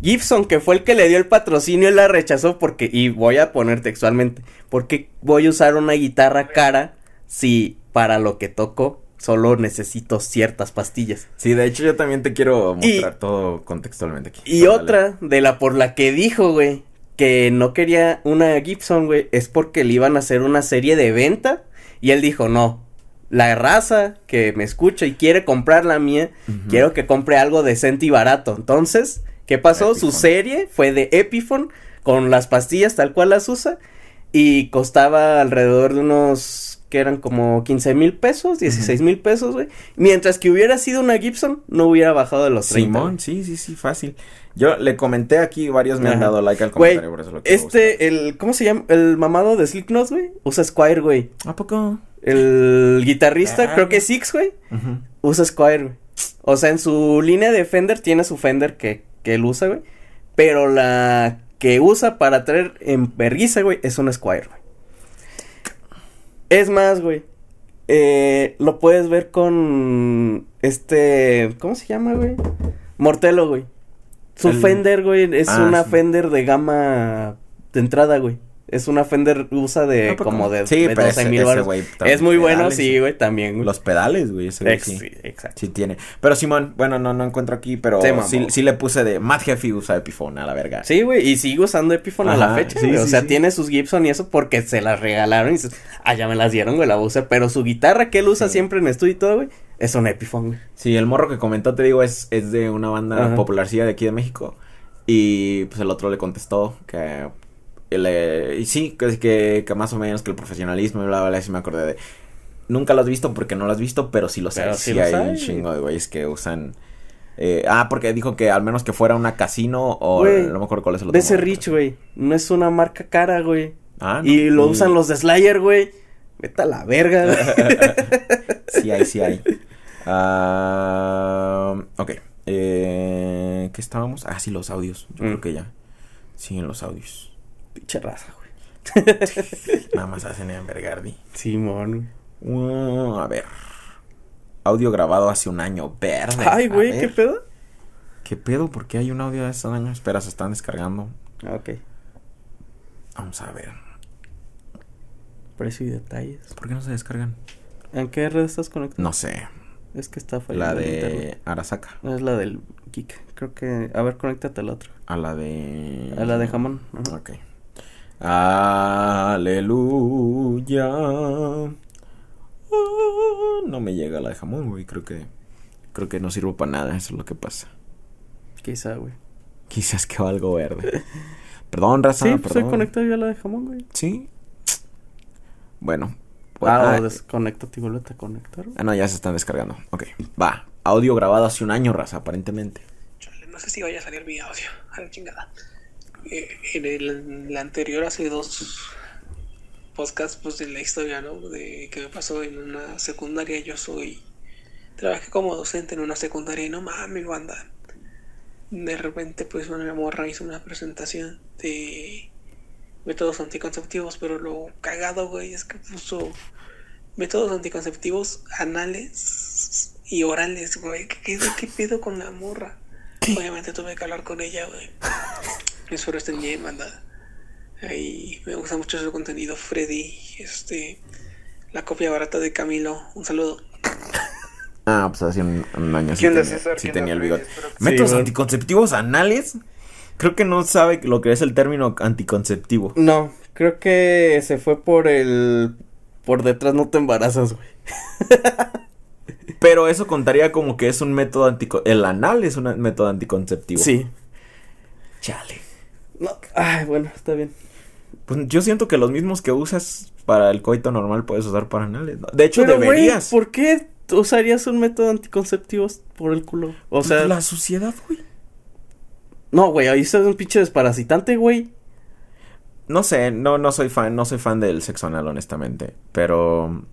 Gibson, que fue el que le dio el patrocinio, él la rechazó porque, y voy a poner textualmente, porque voy a usar una guitarra cara si para lo que toco solo necesito ciertas pastillas. Sí, de hecho yo también te quiero mostrar todo contextualmente aquí. Y otra de la por la que dijo, güey, que no quería una Gibson, güey, es porque le iban a hacer una serie de venta y él dijo, "No, la raza que me escucha y quiere comprar la mía, quiero que compre algo decente y barato." Entonces, ¿qué pasó? Su serie fue de Epiphone con las pastillas tal cual las usa y costaba alrededor de unos que eran como 15 mil pesos, 16 mil pesos, güey. Mientras que hubiera sido una Gibson, no hubiera bajado de los 30. Simón, sí, sí, sí, fácil. Yo le comenté aquí, varios me han dado like al comentario, por eso lo que Este, el, ¿cómo se llama? El mamado de Slipknot, güey, usa Squire, güey. ¿A poco? El guitarrista, ah. creo que es Six, güey, usa Squire, güey. O sea, en su línea de Fender tiene su Fender que, que él usa, güey. Pero la que usa para traer en verguiza, güey, es un Squire, güey. Es más, güey. Eh, lo puedes ver con este. ¿Cómo se llama, güey? Mortelo, güey. Su Fender, güey, es ah, una Fender de gama de entrada, güey. Es una Fender usa de como de, sí, de 12 mil Es muy bueno, sí, güey, también. Güey. Los pedales, güey, ese güey sí. exacto. Sí tiene. Pero Simón, bueno, no, no encuentro aquí, pero sí, sí, le puse de Matt Jeffy usa Epiphone a la verga. Sí, güey, y sigue usando Epiphone a la fecha, sí, O sea, tiene sus Gibson y eso porque se las regalaron y dices, ah, ya me las dieron, güey, la usa. Pero su guitarra que él usa siempre en estudio y todo, güey, es un Epiphone, güey. Sí, el morro que comentó, te digo, es, es de una banda popularcilla de aquí de México. Y pues el otro le contestó que y sí, que, que, más o menos que el profesionalismo y bla, bla, bla, sí me acordé de... Nunca lo has visto porque no lo has visto, pero sí lo sé. Sí, hay un chingo de güeyes que usan... Eh, ah, porque dijo que al menos que fuera una casino o no me acuerdo cuál es el otro. De ese Rich, güey. No es una marca cara, güey. Ah, no. Y lo usan los de Slayer, güey. Vete a la verga, sí hay, sí hay. Ah, ok. Eh, ¿Qué estábamos? Ah, sí, los audios. Yo creo mm. que ya. Siguen los audios. Pinche raza, güey. Nada más hacen en Bergardi. Simón. Uh, a ver. Audio grabado hace un año. Verde. Ay, güey, ¿qué pedo? ¿Qué pedo? ¿Por qué hay un audio de hace un año? Espera, se están descargando. Ah, ok. Vamos a ver. Precio y detalles. ¿Por qué no se descargan? ¿En qué red estás conectado? No sé. Es que está fallando. La de Arasaka. No, es la del Geek. Creo que. A ver, conéctate al otro. A la de. A la de jamón. Ok. Aleluya. Ah, no me llega la de jamón, güey. Creo que. Creo que no sirvo para nada. Eso es lo que pasa. Quizá, güey. Quizás que algo verde. perdón, raza. Sí, pues se conectado ya la de jamón, güey. Sí. Bueno. Pues, ah, o desconecta y vuelve a conectar. Ah, no, ya se están descargando. Ok. Va. Audio grabado hace un año, raza, aparentemente. no sé si vaya a salir mi audio. A la chingada. Eh, en el, anterior, hace dos podcasts, pues de la historia, ¿no? De que me pasó en una secundaria. Yo soy. Trabajé como docente en una secundaria y no mames, banda. De repente, pues una morra hizo una presentación de métodos anticonceptivos, pero lo cagado, güey, es que puso métodos anticonceptivos anales y orales, güey. ¿Qué, qué, pedo con la morra? Obviamente tuve que hablar con ella, güey. Espero estén bien, banda. Ahí me gusta mucho su contenido, Freddy. Este, la copia barata de Camilo. Un saludo. Ah, pues hace un, año sí tenía, sí tenía el bigote. ¿Métodos anticonceptivos anales? Creo que no sabe lo que es el término anticonceptivo. No, creo que se fue por el... Por detrás no te embarazas, güey. Pero eso contaría como que es un método anticonceptivo. El anal es un método anticonceptivo. Sí. Chale. No, ay, bueno, está bien. Pues yo siento que los mismos que usas para el coito normal puedes usar para anales. De hecho, deberías. ¿Por qué usarías un método anticonceptivo por el culo? O sea. La suciedad, güey. No, güey, ahí está un pinche desparasitante, güey. No sé, no, no soy fan, no soy fan del sexo anal, honestamente. Pero.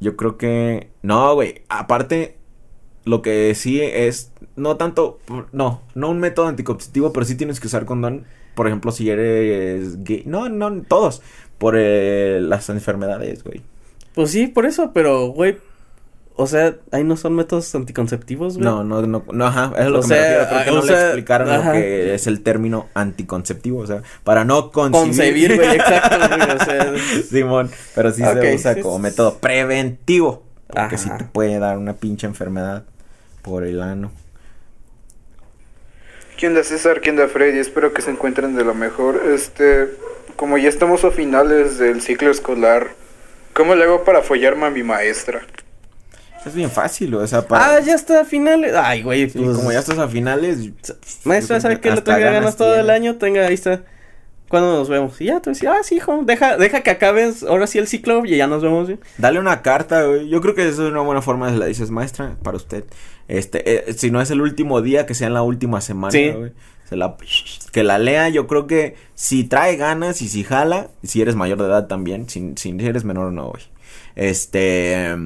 Yo creo que. No, güey. Aparte, lo que sí es. No tanto. No, no un método anticonceptivo, pero sí tienes que usar condón. Por ejemplo, si eres gay. No, no, todos. Por eh, las enfermedades, güey. Pues sí, por eso, pero, güey, o sea, ahí no son métodos anticonceptivos, güey. No, no, no, no, ajá, es lo que me refiero. Creo que no le explicaron lo que es el término anticonceptivo, o sea, para no concebir. Concebir, güey, exacto, güey, o sea. Simón, pero sí se usa como método preventivo, porque sí te puede dar una pinche enfermedad por el ano. ¿Qué onda César? ¿Qué onda Freddy? Espero que se encuentren de lo mejor. Este, como ya estamos a finales del ciclo escolar, ¿cómo le hago para follarme a mi maestra? Es bien fácil, o sea, para... Ah, ya está a finales. Ay, güey, pues... como ya estás a finales... Maestro, ¿sabe que lo tenga ganas todo el año? Tenga, ahí está. ¿Cuándo nos vemos? Y ya, tú decías, ah, sí, hijo, deja, deja que acabes ahora sí el ciclo y ya nos vemos, Dale una carta, güey. Yo creo que eso es una buena forma de la dices, maestra, para usted. Este, eh, si no es el último día, que sea en la última semana, güey. Se la, que la lea, yo creo que si trae ganas y si jala, si eres mayor de edad también, si, si eres menor no, güey. Este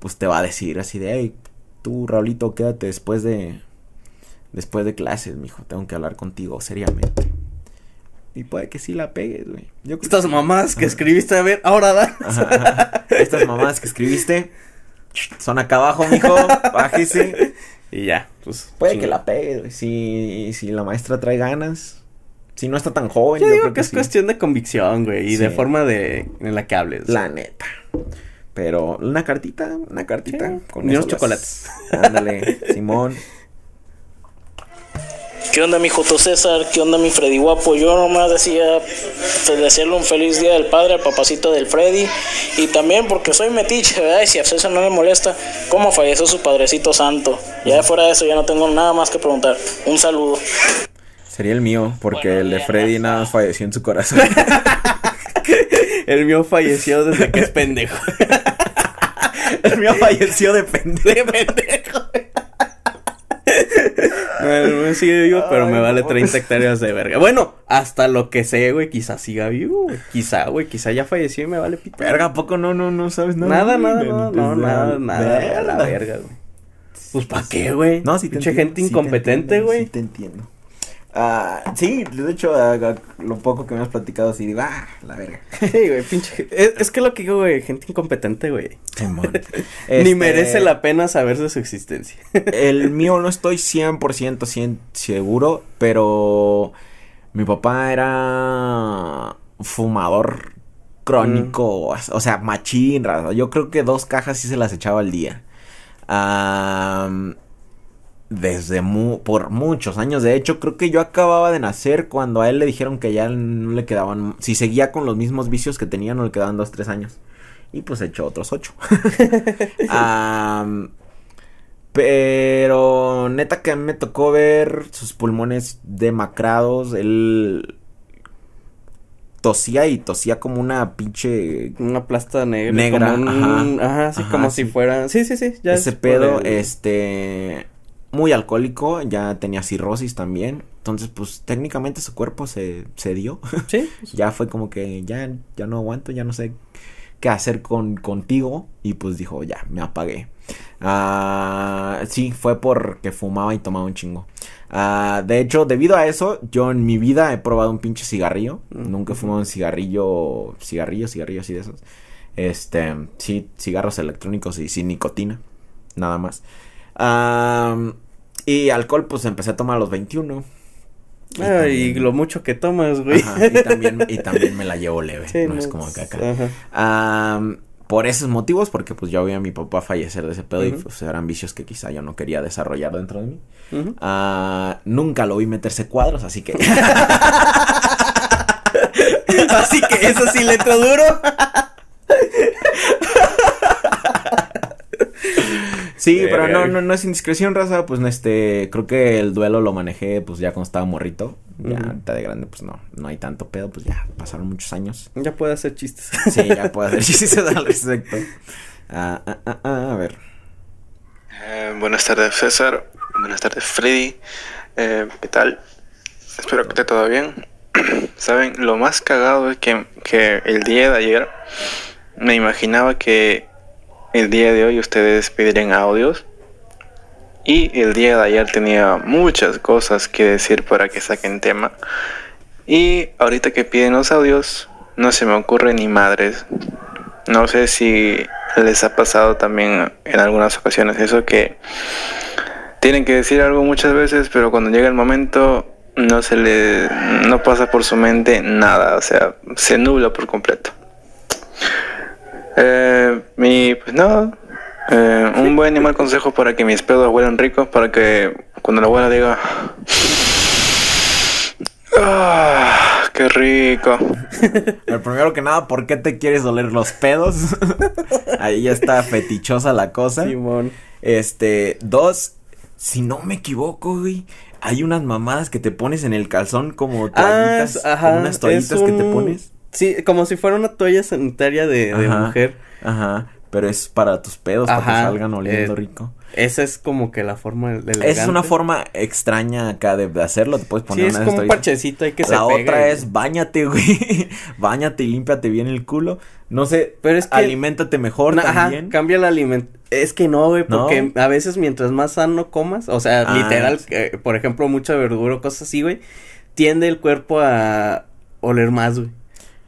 pues te va a decir así de, hey, tú, Raulito, quédate después de, después de clases, mijo, tengo que hablar contigo seriamente. Y puede que sí la pegues, güey. Estas mamás que escribiste, a ver, ahora da. Estas mamás que escribiste son acá abajo, mijo, bájese. Y ya, pues. Puede que la pegues, güey. Si, si la maestra trae ganas. Si no está tan joven. Yo, creo que, es cuestión de convicción, güey. Y de forma de en la que hables. La neta. Pero una cartita, una cartita. con unos chocolates. Ándale, Simón. ¿Qué onda mi Joto César? ¿Qué onda mi Freddy Guapo? Yo nomás decía pues, desearle un feliz día del padre al papacito del Freddy. Y también porque soy metiche, ¿verdad? Y si a César no le molesta, ¿cómo falleció su padrecito santo? Ya fuera de eso ya no tengo nada más que preguntar. Un saludo. Sería el mío, porque el de Freddy nada más falleció en su corazón. El mío falleció desde que es pendejo. El mío falleció de pendejo. el mío sigue vivo, pero me vale 30 hectáreas de verga. Bueno, hasta lo que sé, güey, quizá siga vivo, güey. Quizá, güey, quizá ya falleció y me vale pito. Verga, poco no, no, no sabes nada? Nada, nada, no, no, nada, nada. La verga, güey. Pues, ¿para qué, güey? No, si te Mucha gente incompetente, güey. Sí, te entiendo. Ah, sí, de hecho, lo poco que me has platicado, sí digo, ah, la verga. Sí, güey, pinche. Es, que lo que digo, güey, gente incompetente, güey. Ni merece este, la pena saber de su existencia. el mío no estoy 100% seguro, pero mi papá era fumador crónico, mm. o sea, machín, Yo creo que dos cajas sí se las echaba al día. Ah desde por muchos años. De hecho, creo que yo acababa de nacer cuando a él le dijeron que ya no le quedaban. Si seguía con los mismos vicios que tenía, no le quedaban dos, tres años. Y pues echó otros ocho. pero neta que me tocó ver sus pulmones demacrados. Él tosía y tosía como una pinche una plasta negra negra ajá, así como si fuera sí sí sí ya ese pedo este muy alcohólico, ya tenía cirrosis también. Entonces, pues técnicamente su cuerpo se, se dio. Sí. ya fue como que ya, ya no aguanto, ya no sé qué hacer con, contigo. Y pues dijo, ya, me apagué. Ah, sí, fue porque fumaba y tomaba un chingo. Ah, de hecho, debido a eso, yo en mi vida he probado un pinche cigarrillo. Mm. Nunca he fumado un cigarrillo, cigarrillo, cigarrillo así de esos. Este, sí, cigarros electrónicos y sin nicotina, nada más. Y alcohol, pues empecé a tomar a los 21. Y también- lo mucho que tomas, güey. Ajá, y, también, y también me la llevo leve, Sí, no, es como que acá. Por esos motivos, porque pues yo vi a mi papá fallecer de ese pedo y Ujú. pues eran vicios que quizá yo no quería desarrollar dentro de mí. Ah, nunca lo vi meterse cuadros, así que... Así que eso sí le entró duro. Sí, Verga, pero no, güey. no, no es indiscreción, raza, pues este, creo que el duelo lo manejé pues ya cuando estaba morrito. Ya ahorita de grande pues no, no hay tanto pedo, pues ya pasaron muchos años. Ya puede hacer chistes. Sí, ya puedo hacer chistes al respecto. Ah, ah, ah, ah, a ver. Eh, buenas tardes César, buenas tardes Freddy, Eh, ¿qué tal? Espero que esté todo bien. Saben, lo más cagado es que, que el día de ayer me imaginaba que el día de hoy ustedes pedirían audios y el día de ayer tenía muchas cosas que decir para que saquen tema y ahorita que piden los audios no se me ocurre ni madres. No sé si les ha pasado también en algunas ocasiones eso que tienen que decir algo muchas veces, pero cuando llega el momento no se le no pasa por su mente nada, o sea, se nubla por completo. Eh, mi pues nada, eh, un buen y mal consejo para que mis pedos huelan ricos, para que cuando la abuela diga ¡Ah! ¡Qué rico! Pero primero que nada, ¿por qué te quieres oler los pedos? Ahí ya está fetichosa la cosa. Simón. Este, dos, si no me equivoco, güey, hay unas mamadas que te pones en el calzón como toallitas, Ah, ajá, como unas toallitas que te pones. Sí, como si fuera una toalla sanitaria de, de Ajá, mujer. Ajá, pero es para tus pedos, para que salgan oliendo eh, rico. Esa es como que la forma de Esa es una forma extraña acá de, de hacerlo, te puedes Sí, poner es una de como un parchecito ahí que La otra es bañate, güey. bañate y límpiate bien el culo. No sé, Pero es que- aliméntate mejor Na- Ajá, también. cambia el alimento. Es que no, güey, ¿No? porque a veces mientras más sano comas, o sea, Ah, literal, sí. eh, por ejemplo, mucha verdura o cosas así, güey, tiende el cuerpo a oler más, güey,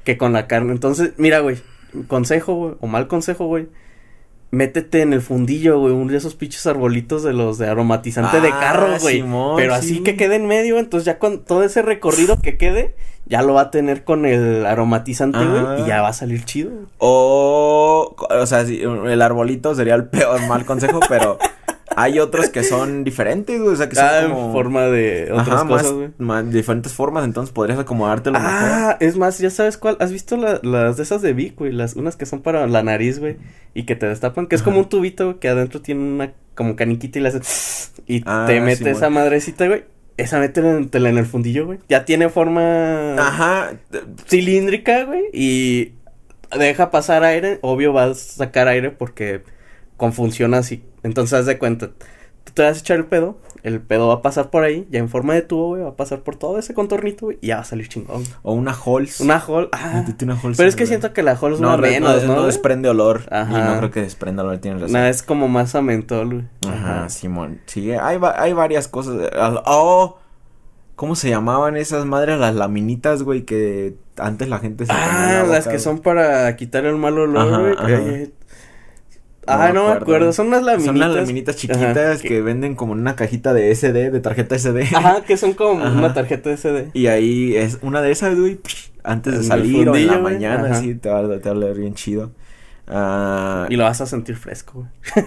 que con la carne. Entonces, mira, güey, consejo, güey, o mal consejo, güey. Métete en el fundillo, güey, uno de esos pinches arbolitos de los de aromatizante de Ah, carro, güey. Simón, Pero sí. así que quede en medio, entonces ya con todo ese recorrido que quede, ya lo va a tener con el aromatizante, güey, y ya va a salir chido. O, o sea, sí, el arbolito sería el peor mal consejo, pero hay otros que son diferentes, güey, o sea, que son Ah, en forma de otras Ajá, cosas, más, güey. más diferentes formas, entonces podrías acomodártelo mejor. Ah, es más, ya sabes cuál. ¿Has visto la- las de esas de Vic, güey? Las unas que son para la nariz, güey. Y que te destapan, que es como un tubito güey, que adentro tiene una como caniquita y le hace. Y Ah, te mete esa madrecita, güey. Esa métela en, en el fundillo, güey. Ya tiene forma Ajá, cilíndrica, güey. Y deja pasar aire. Obvio vas a sacar aire porque con funciona así. Entonces haz de cuenta. Tú te vas a echar el pedo. El pedo va a pasar por ahí. Ya en forma de tubo, güey. Va a pasar por todo ese contornito, güey. Y ya va a salir chingón. o una Halls. Una. Ah. Métete una Halls Pero es que siento que la hall es no, una menos, no, ¿no? no desprende olor. Y Ajá. no creo que desprenda olor, tienes razón. Nah, es como más a mentol, güey. Ajá, Simón. Sí, hay, va- hay varias cosas. Oh, ¿cómo se llamaban esas madres? Las laminitas, güey, que antes la gente se Ah, la las que son para quitar el mal olor, Ajá, güey. ajá. Ah, no me acuerdo. Son unas laminitas. Son unas laminitas chiquitas Ajá, que... venden como en una cajita de SD, de tarjeta SD. Ajá, que son como Ajá. una tarjeta SD. Y ahí es una de esas, güey, antes de En salir o en la güey, mañana, ajá. así, te va, te va a oler bien chido. Ah, Y lo vas a sentir fresco, güey.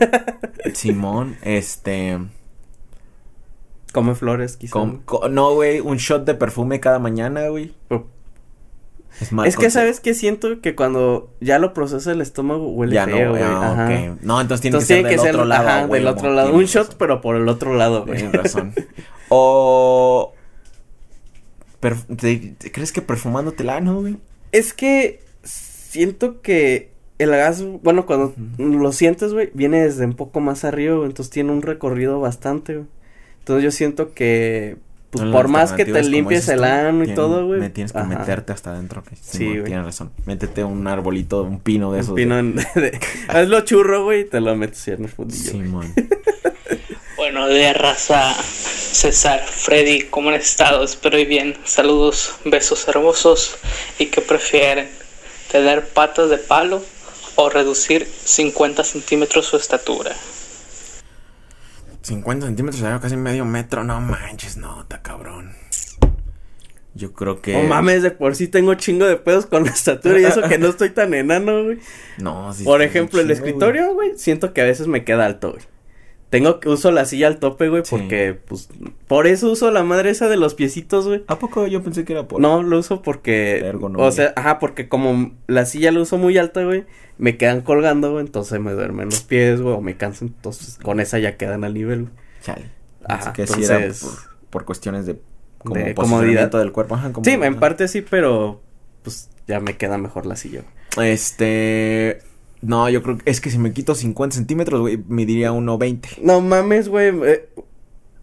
Simón, este... Come flores, quizás. com- no, güey, un shot de perfume cada mañana, güey. Es, mal Es que. ¿sabes qué? Siento que cuando ya lo procesa el estómago huele Ya feo, no, güey. ah, Ajá. ok. No, entonces tiene Entonces que ser del que otro lado. ajá, del otro lado. Un shot, pero por el otro lado, güey. Tienes razón. O... te- ¿Crees que perfumándotela, no, güey? Es que siento que el gas, bueno, cuando lo sientes, güey, viene desde un poco más arriba, güey, entonces tiene un recorrido bastante, güey. Entonces yo siento que pues por más que te limpies el ano y todo, güey. Me tienes que Ajá. meterte hasta adentro. Sí, sí, güey. Tienes razón. Métete un arbolito, un pino de esos. Un pino en- de- hazlo churro, güey, y te lo metes en el de... fundillo. Simón. Bueno, de raza César, Freddy, ¿cómo han estado? Espero y bien. Saludos, besos hermosos. ¿Y qué prefieren? ¿Tener patas de palo o reducir 50 centímetros su estatura? 50 centímetros, casi medio metro. No manches, no, está cabrón. Yo creo que. No mames, de por sí tengo chingo de pedos con la estatura y eso que no estoy tan enano, güey. No, sí. Por ejemplo, el escritorio, güey, siento que a veces me queda alto, güey. Tengo que uso la silla al tope, güey, Sí. porque, pues, por eso uso la madre esa de los piecitos, güey. ¿A poco yo pensé que era por.? No, lo uso porque, ergonomía. o sea, ajá, porque como la silla la uso muy alta, güey, me quedan colgando, güey, entonces me duermen los pies, güey, o me canso, entonces con esa ya quedan al nivel, güey. Chale. Ajá, Así que sí era entonces- por, por cuestiones de. Como De comodidad. del cuerpo. Ajá, como- Sí, en parte sí, pero, pues, ya me queda mejor la silla, güey. Este. No, yo creo que es que si me quito 50 centímetros, güey, me diría 1.20. No mames, güey, eh,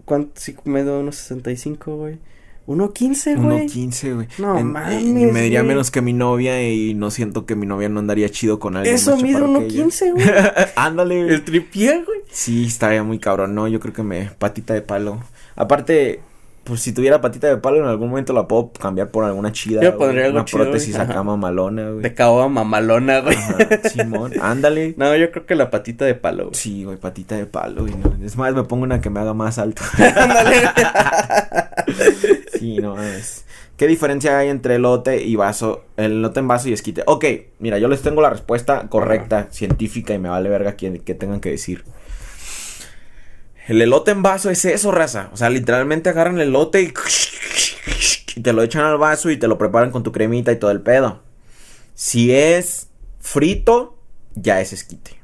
¿cuánto? Sí, me doy unos 65, güey. 1.15, güey. 1.15, güey. No En- mames, y me diría menos que mi novia y no siento que mi novia no andaría chido con alguien. Eso mide chaparro que ella. 1.15, güey. Ándale, güey. El tripié, güey. Sí, estaría muy cabrón. No, yo creo que me. Patita de palo. Aparte, pues si tuviera patita de palo, en algún momento la puedo cambiar por alguna chida. Yo pondría algo Una chido, prótesis güey. acá mamalona, güey. De caoba mamalona, güey. Ajá, Simón, ándale. No, yo creo que la patita de palo, güey. Sí, güey, patita de palo, güey. no. Es más, me pongo una que me haga más alto. sí, no es. ¿Qué diferencia hay entre elote y vaso? El elote en vaso y esquite. Ok, mira, yo les tengo la respuesta correcta, científica, y me vale verga que, que tengan que decir. El elote en vaso es eso, raza. O sea, literalmente agarran el elote y, y te lo echan al vaso y te lo preparan con tu cremita y todo el pedo. Si es frito, ya es esquite.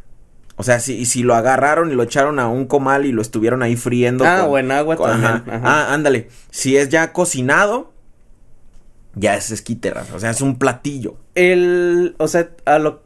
O sea, si, si lo agarraron y lo echaron a un comal y lo estuvieron ahí friendo. Ah, con- o en agua con- también. ajá. ajá. Ah, ándale. Si es ya cocinado, ya es esquite, raza. O sea, es un platillo. El, o sea, a lo,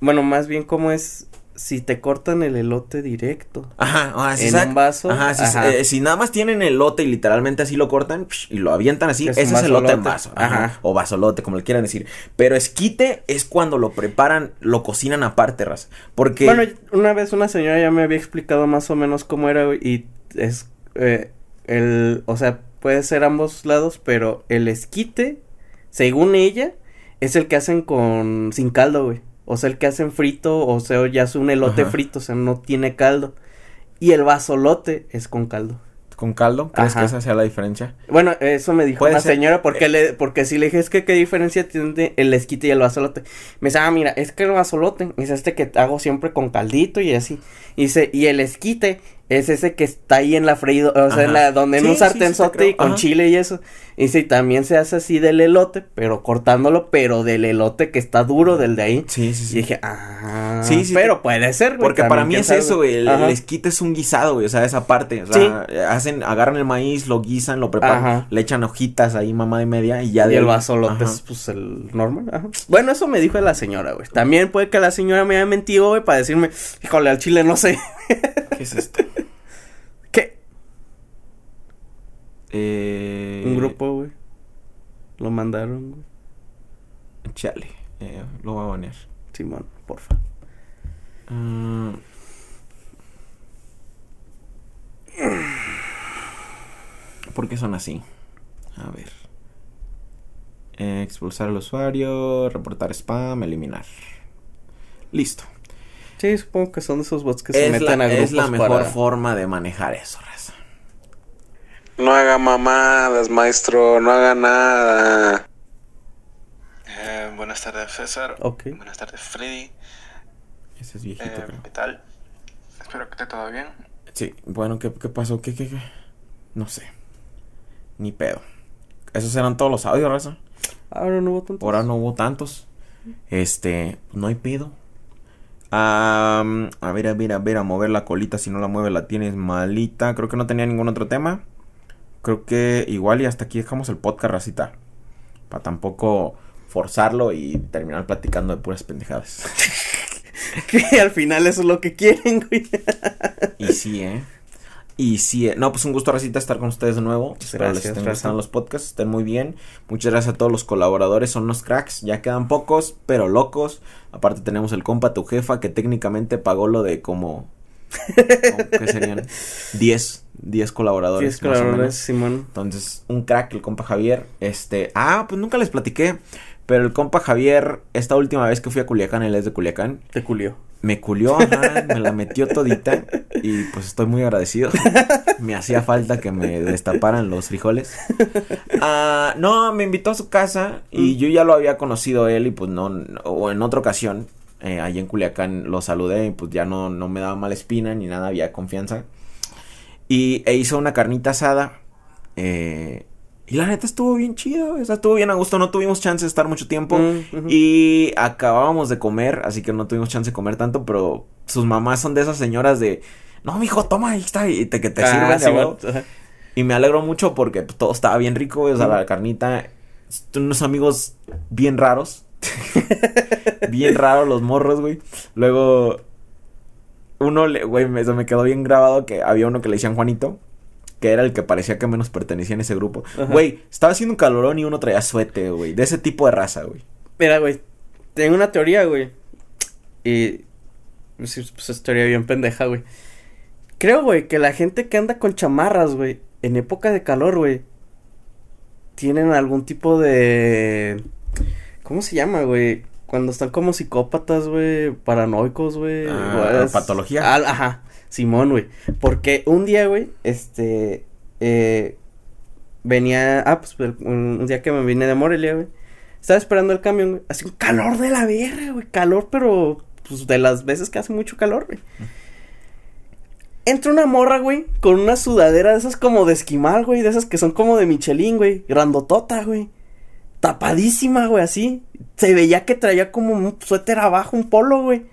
bueno, más bien como es si te cortan el elote directo. Ajá, ah, sí, En sac- un vaso, Ajá, eh, si nada más tienen elote y literalmente así lo cortan psh, y lo avientan así, Es ese es elote en vaso. Ajá. Ajá. O vasolote, como le quieran decir. Pero esquite es cuando lo preparan, lo cocinan aparte, raza. Porque. Bueno, una vez una señora ya me había explicado más o menos cómo era, y es, eh, el, o sea, puede ser ambos lados, pero el esquite, según ella, es el que hacen con, sin caldo, güey. O sea, el que hacen frito, o sea, ya es un elote Ajá. frito, o sea, no tiene caldo. Y el vasolote es con caldo. ¿Con caldo? ¿Crees Ajá. que esa sea la diferencia? Bueno, eso me dijo. Eh. señora porque le, porque si le dije es que qué diferencia tiene el esquite y el vasolote. Me dice, ah, mira, es que el vasolote es este que hago siempre con caldito y así. Y dice, y el esquite es ese que está ahí en la freído, o sea, en la, donde en Sí, un sí, sí te sartenzote creo. y con Ajá. chile y eso. Y dice, y también se hace así del elote, pero cortándolo, pero del elote que está duro, del de ahí. Sí, sí, Y sí. dije, ah, Sí, sí, pero puede ser, güey. Porque para mí es sabe. eso, güey. El, el esquite es un guisado, güey. O sea, esa parte. O sea, hacen, agarran el maíz, lo guisan, lo preparan, Ajá. le echan hojitas ahí, mamá y media, y ya y de el vasolote es pues el normal. Ajá. Bueno, eso me dijo la señora, güey. También puede que la señora me haya mentido, güey, para decirme, híjole, al chile no sé. ¿Qué es esto? ¿Qué? Eh, Un grupo, güey. Lo mandaron, güey. Chale. eh, lo voy a poner. Simón, porfa. Mm. ¿Por qué son así? A ver. Eh, expulsar al usuario, reportar spam, eliminar. Listo. Sí, supongo que son de esos bots que se meten la, a grupos es la mejor para... forma de manejar eso. No haga mamadas, maestro, no haga nada. Eh, buenas tardes, César. Ok. Buenas tardes, Freddy. Ese es viejito, Eh. ¿Qué tal? Espero que esté todo bien. Sí, bueno, ¿qué, qué pasó? ¿Qué, qué, qué? No sé. Ni pedo. Esos eran todos los audios, raza. Ahora no hubo tantos. Ahora no hubo tantos. Este, no hay pedo. A ver, a ver, a ver, a mover la colita. Si no la mueve, la tienes malita. Creo que no tenía ningún otro tema. Creo que igual y hasta aquí dejamos el podcast, racita. Para tampoco forzarlo y terminar platicando de puras pendejadas. Que al final eso es lo que quieren, güey. y sí, ¿eh? Y sí, eh, no, pues un gusto, Racita, estar con ustedes de nuevo. Muchas Espero les gracias, estén Raza. gustando los podcasts, estén muy bien. Muchas gracias a todos los colaboradores, son unos cracks. Ya quedan pocos, pero locos. Aparte tenemos el compa, tu jefa, que técnicamente pagó lo de como... ¿Qué serían? 10, 10 colaboradores. Tienes más o colaboradores, menos. Simón. Entonces, un crack, el compa Javier. Este, ah, pues nunca les platiqué. Pero el compa Javier, esta última vez que fui a Culiacán, él es de Culiacán, Te culió. me culió, ajá, me la metió todita. Y pues estoy muy agradecido. Me hacía falta que me destaparan los frijoles. Ah, no, me invitó a su casa y yo ya lo había conocido él y pues no, no- o en otra ocasión, eh, allí en Culiacán lo saludé y pues ya no, no me daba mala espina ni nada, había confianza. Y e hizo una carnita asada. eh, y la neta estuvo bien chido, o sea, estuvo bien a gusto, no tuvimos chance de estar mucho tiempo. Mm. Y acabábamos de comer, así que no tuvimos chance de comer tanto, pero sus mamás son de esas señoras de, no, mijo, toma, ahí está, y te, que te Ah, sirven de Simón, huevo". ajá. Y me alegro mucho porque pues, todo estaba bien rico, o sea, la carnita, unos amigos bien raros, bien raros los morros, güey. Luego, uno, le- güey, me, me quedó bien grabado que había uno que le decían Juanito. Que era el que parecía que menos pertenecía en ese grupo. Ajá. Güey, estaba haciendo un calorón y uno traía suete, güey. De ese tipo de raza, güey. Mira, güey. Tengo una teoría, güey. Y. Pues, es- pues es teoría bien pendeja, güey. Creo, güey, que la gente que anda con chamarras, güey, en época de calor, güey, tienen algún tipo de. ¿Cómo se llama, güey? Cuando están como psicópatas, güey, paranoicos, güey. Ah, patología. Al- ajá, Simón, güey. Porque un día, güey, este. Eh, venía. Ah, pues un día que me vine de Morelia, güey. Estaba esperando el camión, güey. Hace un calor de la verga, güey. Calor, pero. Pues de las veces que hace mucho calor, güey. Entra una morra, güey, con una sudadera de esas como de esquimal, güey. De esas que son como de Michelin, güey. Grandotota, güey. Tapadísima, güey, así. Se veía que traía como un suéter abajo, un polo, güey.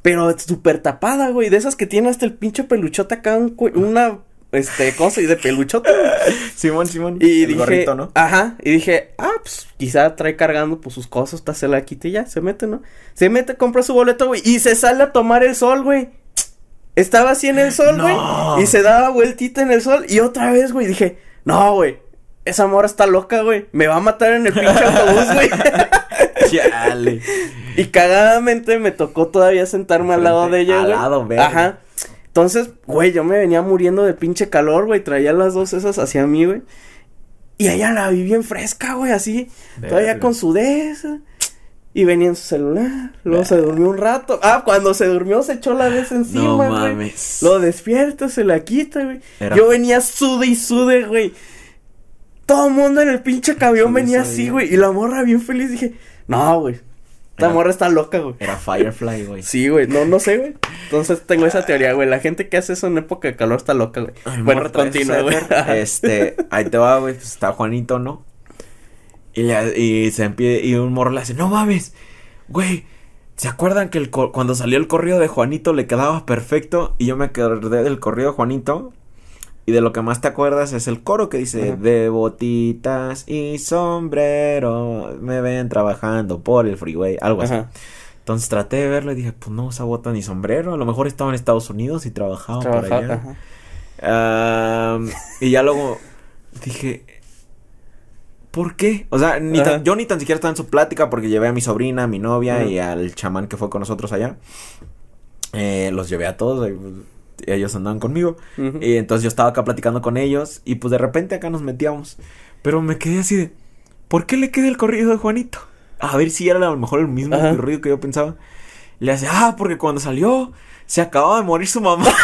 Pero súper tapada, güey. De esas que tiene hasta el pinche peluchote acá, un una. Este, cosa y de peluchote. Simón, Simón. Y el dije, gorrito, ¿no? ajá, y dije, ah, pues quizá trae cargando pues sus cosas, hasta se la quite y ya, se mete, ¿no? Se mete, compra su boleto, güey, y se sale a tomar el sol, güey. Estaba así en el sol, güey, No. y se daba vueltita en el sol, y otra vez, güey, dije, no, güey, esa morra está loca, güey, me va a matar en el pinche autobús, güey. Chale. y cagadamente me tocó todavía sentarme al lado de ella, al güey. lado, verga. Ajá. Entonces, güey, yo me venía muriendo de pinche calor, güey. Traía las dos esas hacia mí, güey. Y ella la vi bien fresca, güey, así. Todavía con su de esa. Y venía en su celular. Luego se durmió un rato. Ah, cuando se durmió se echó la vez encima, No güey. mames. Lo despierta, se la quita, güey. Era- Yo venía sude y sude, güey. Todo el mundo en el pinche camión venía así, güey. Y la morra bien feliz. Dije, no, güey. Esta morra está loca, güey. Era Firefly, güey. Sí, güey, no, no sé, güey. Entonces tengo esa teoría, güey. La gente que hace eso en época de calor está loca, güey. Ay, Bueno, continúa, güey. Este, ahí te va, güey. Pues está Juanito, ¿no? Y, le- y se empie- y un morro le hace, no mames, güey. ¿Se acuerdan que el cuando salió el corrido de Juanito le quedaba perfecto? Y yo me acordé del corrido de Juanito. Y de lo que más te acuerdas es el coro que dice, de botitas y sombrero, me ven trabajando por el freeway, algo así. Entonces traté de verlo y dije, pues no usa bota ni sombrero, a lo mejor estaba en Estados Unidos y trabajaba por allá. y ya luego dije, ¿por qué? O sea, ni tan- yo ni tan siquiera estaba en su plática porque llevé a mi sobrina, a mi novia y al chamán que fue con nosotros allá. Eh, los llevé a todos, pues, ellos andaban conmigo. Y entonces yo estaba acá platicando con ellos y pues de repente acá nos metíamos. Pero me quedé así de, ¿por qué le queda el corrido de Juanito? A ver si era a lo mejor el mismo Ajá. corrido que yo pensaba. Le hace, ah, porque cuando salió se acababa de morir su mamá.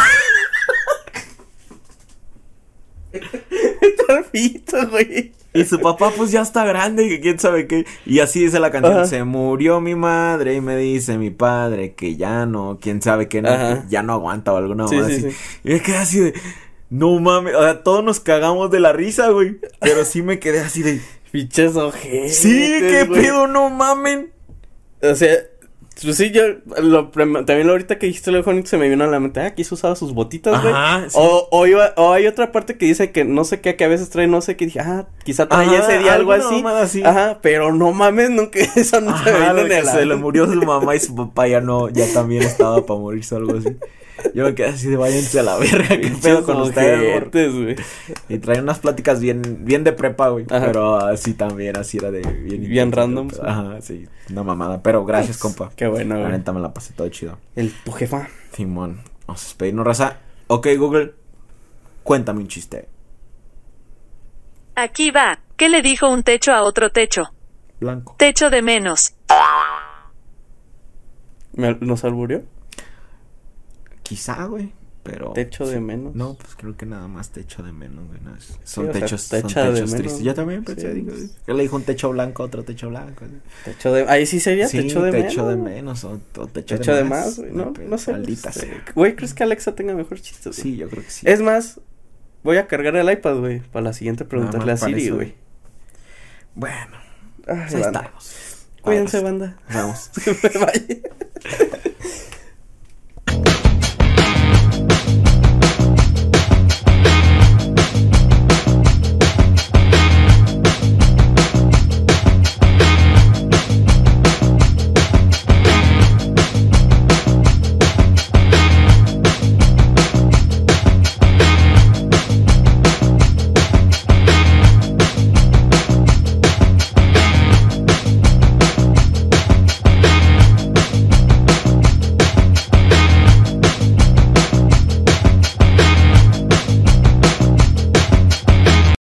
Está güey. Y su papá pues ya está grande y que quién sabe qué. Y así dice la canción. Ajá. Se murió mi madre y me dice mi padre que ya no, quién sabe qué, no, que ya no aguanta o alguna Sí, así. sí. Y me quedé así de, no mames, o sea, todos nos cagamos de la risa, güey. Pero sí me quedé así de, Pinches ojetes. sí, qué güey. pedo, no mamen. O sea, Pues sí, yo lo, también lo ahorita que dijiste lo de se me vino a la mente, ah, aquí se usaba sus botitas, güey. Sí. O, o, iba- o hay otra parte que dice que no sé qué, que a veces trae no sé qué, dije, ah, quizá Ajá, ese día algo así. Ajá, pero no mames, nunca, eso no se me vino que la se le murió su mamá y su papá ya no, ya también estaba para morirse o algo así. Yo me quedé así de váyanse a la verga, qué pedo con ustedes, güey. Y traía unas pláticas bien, bien de prepa, güey. Pero así también, así era de bien. Bien random. Ajá, sí. Una mamada. Pero gracias, compa. Qué bueno, La güey. neta me la pasé todo chido. El, tu jefa. Simón. Vamos a despedirnos, raza. Ok, Google. Cuéntame un chiste. Aquí va. ¿Qué le dijo un techo a otro techo? Blanco. Techo de menos. ¿Me, ¿Nos alburió? Quizá, güey. Pero. Techo de menos. No, pues creo que nada más techo de menos, güey. no, es- son sea, techos, son techos menos. tristes. Yo también pensé, Sí. digo, ¿qué le dijo un techo blanco a otro techo blanco? Techo de. Ahí sí sería techo de menos. de menos o, o techo, Techo de de más. güey. No, pero no sé. Maldita sea. Güey, ¿crees que Alexa tenga mejor chistes? güey? Sí, yo creo que sí. Es más, voy a cargar el iPad, güey, para la siguiente preguntarle a Siri, eso. güey. Bueno, Ay, ahí banda. estamos. Cuídense, banda. Bye.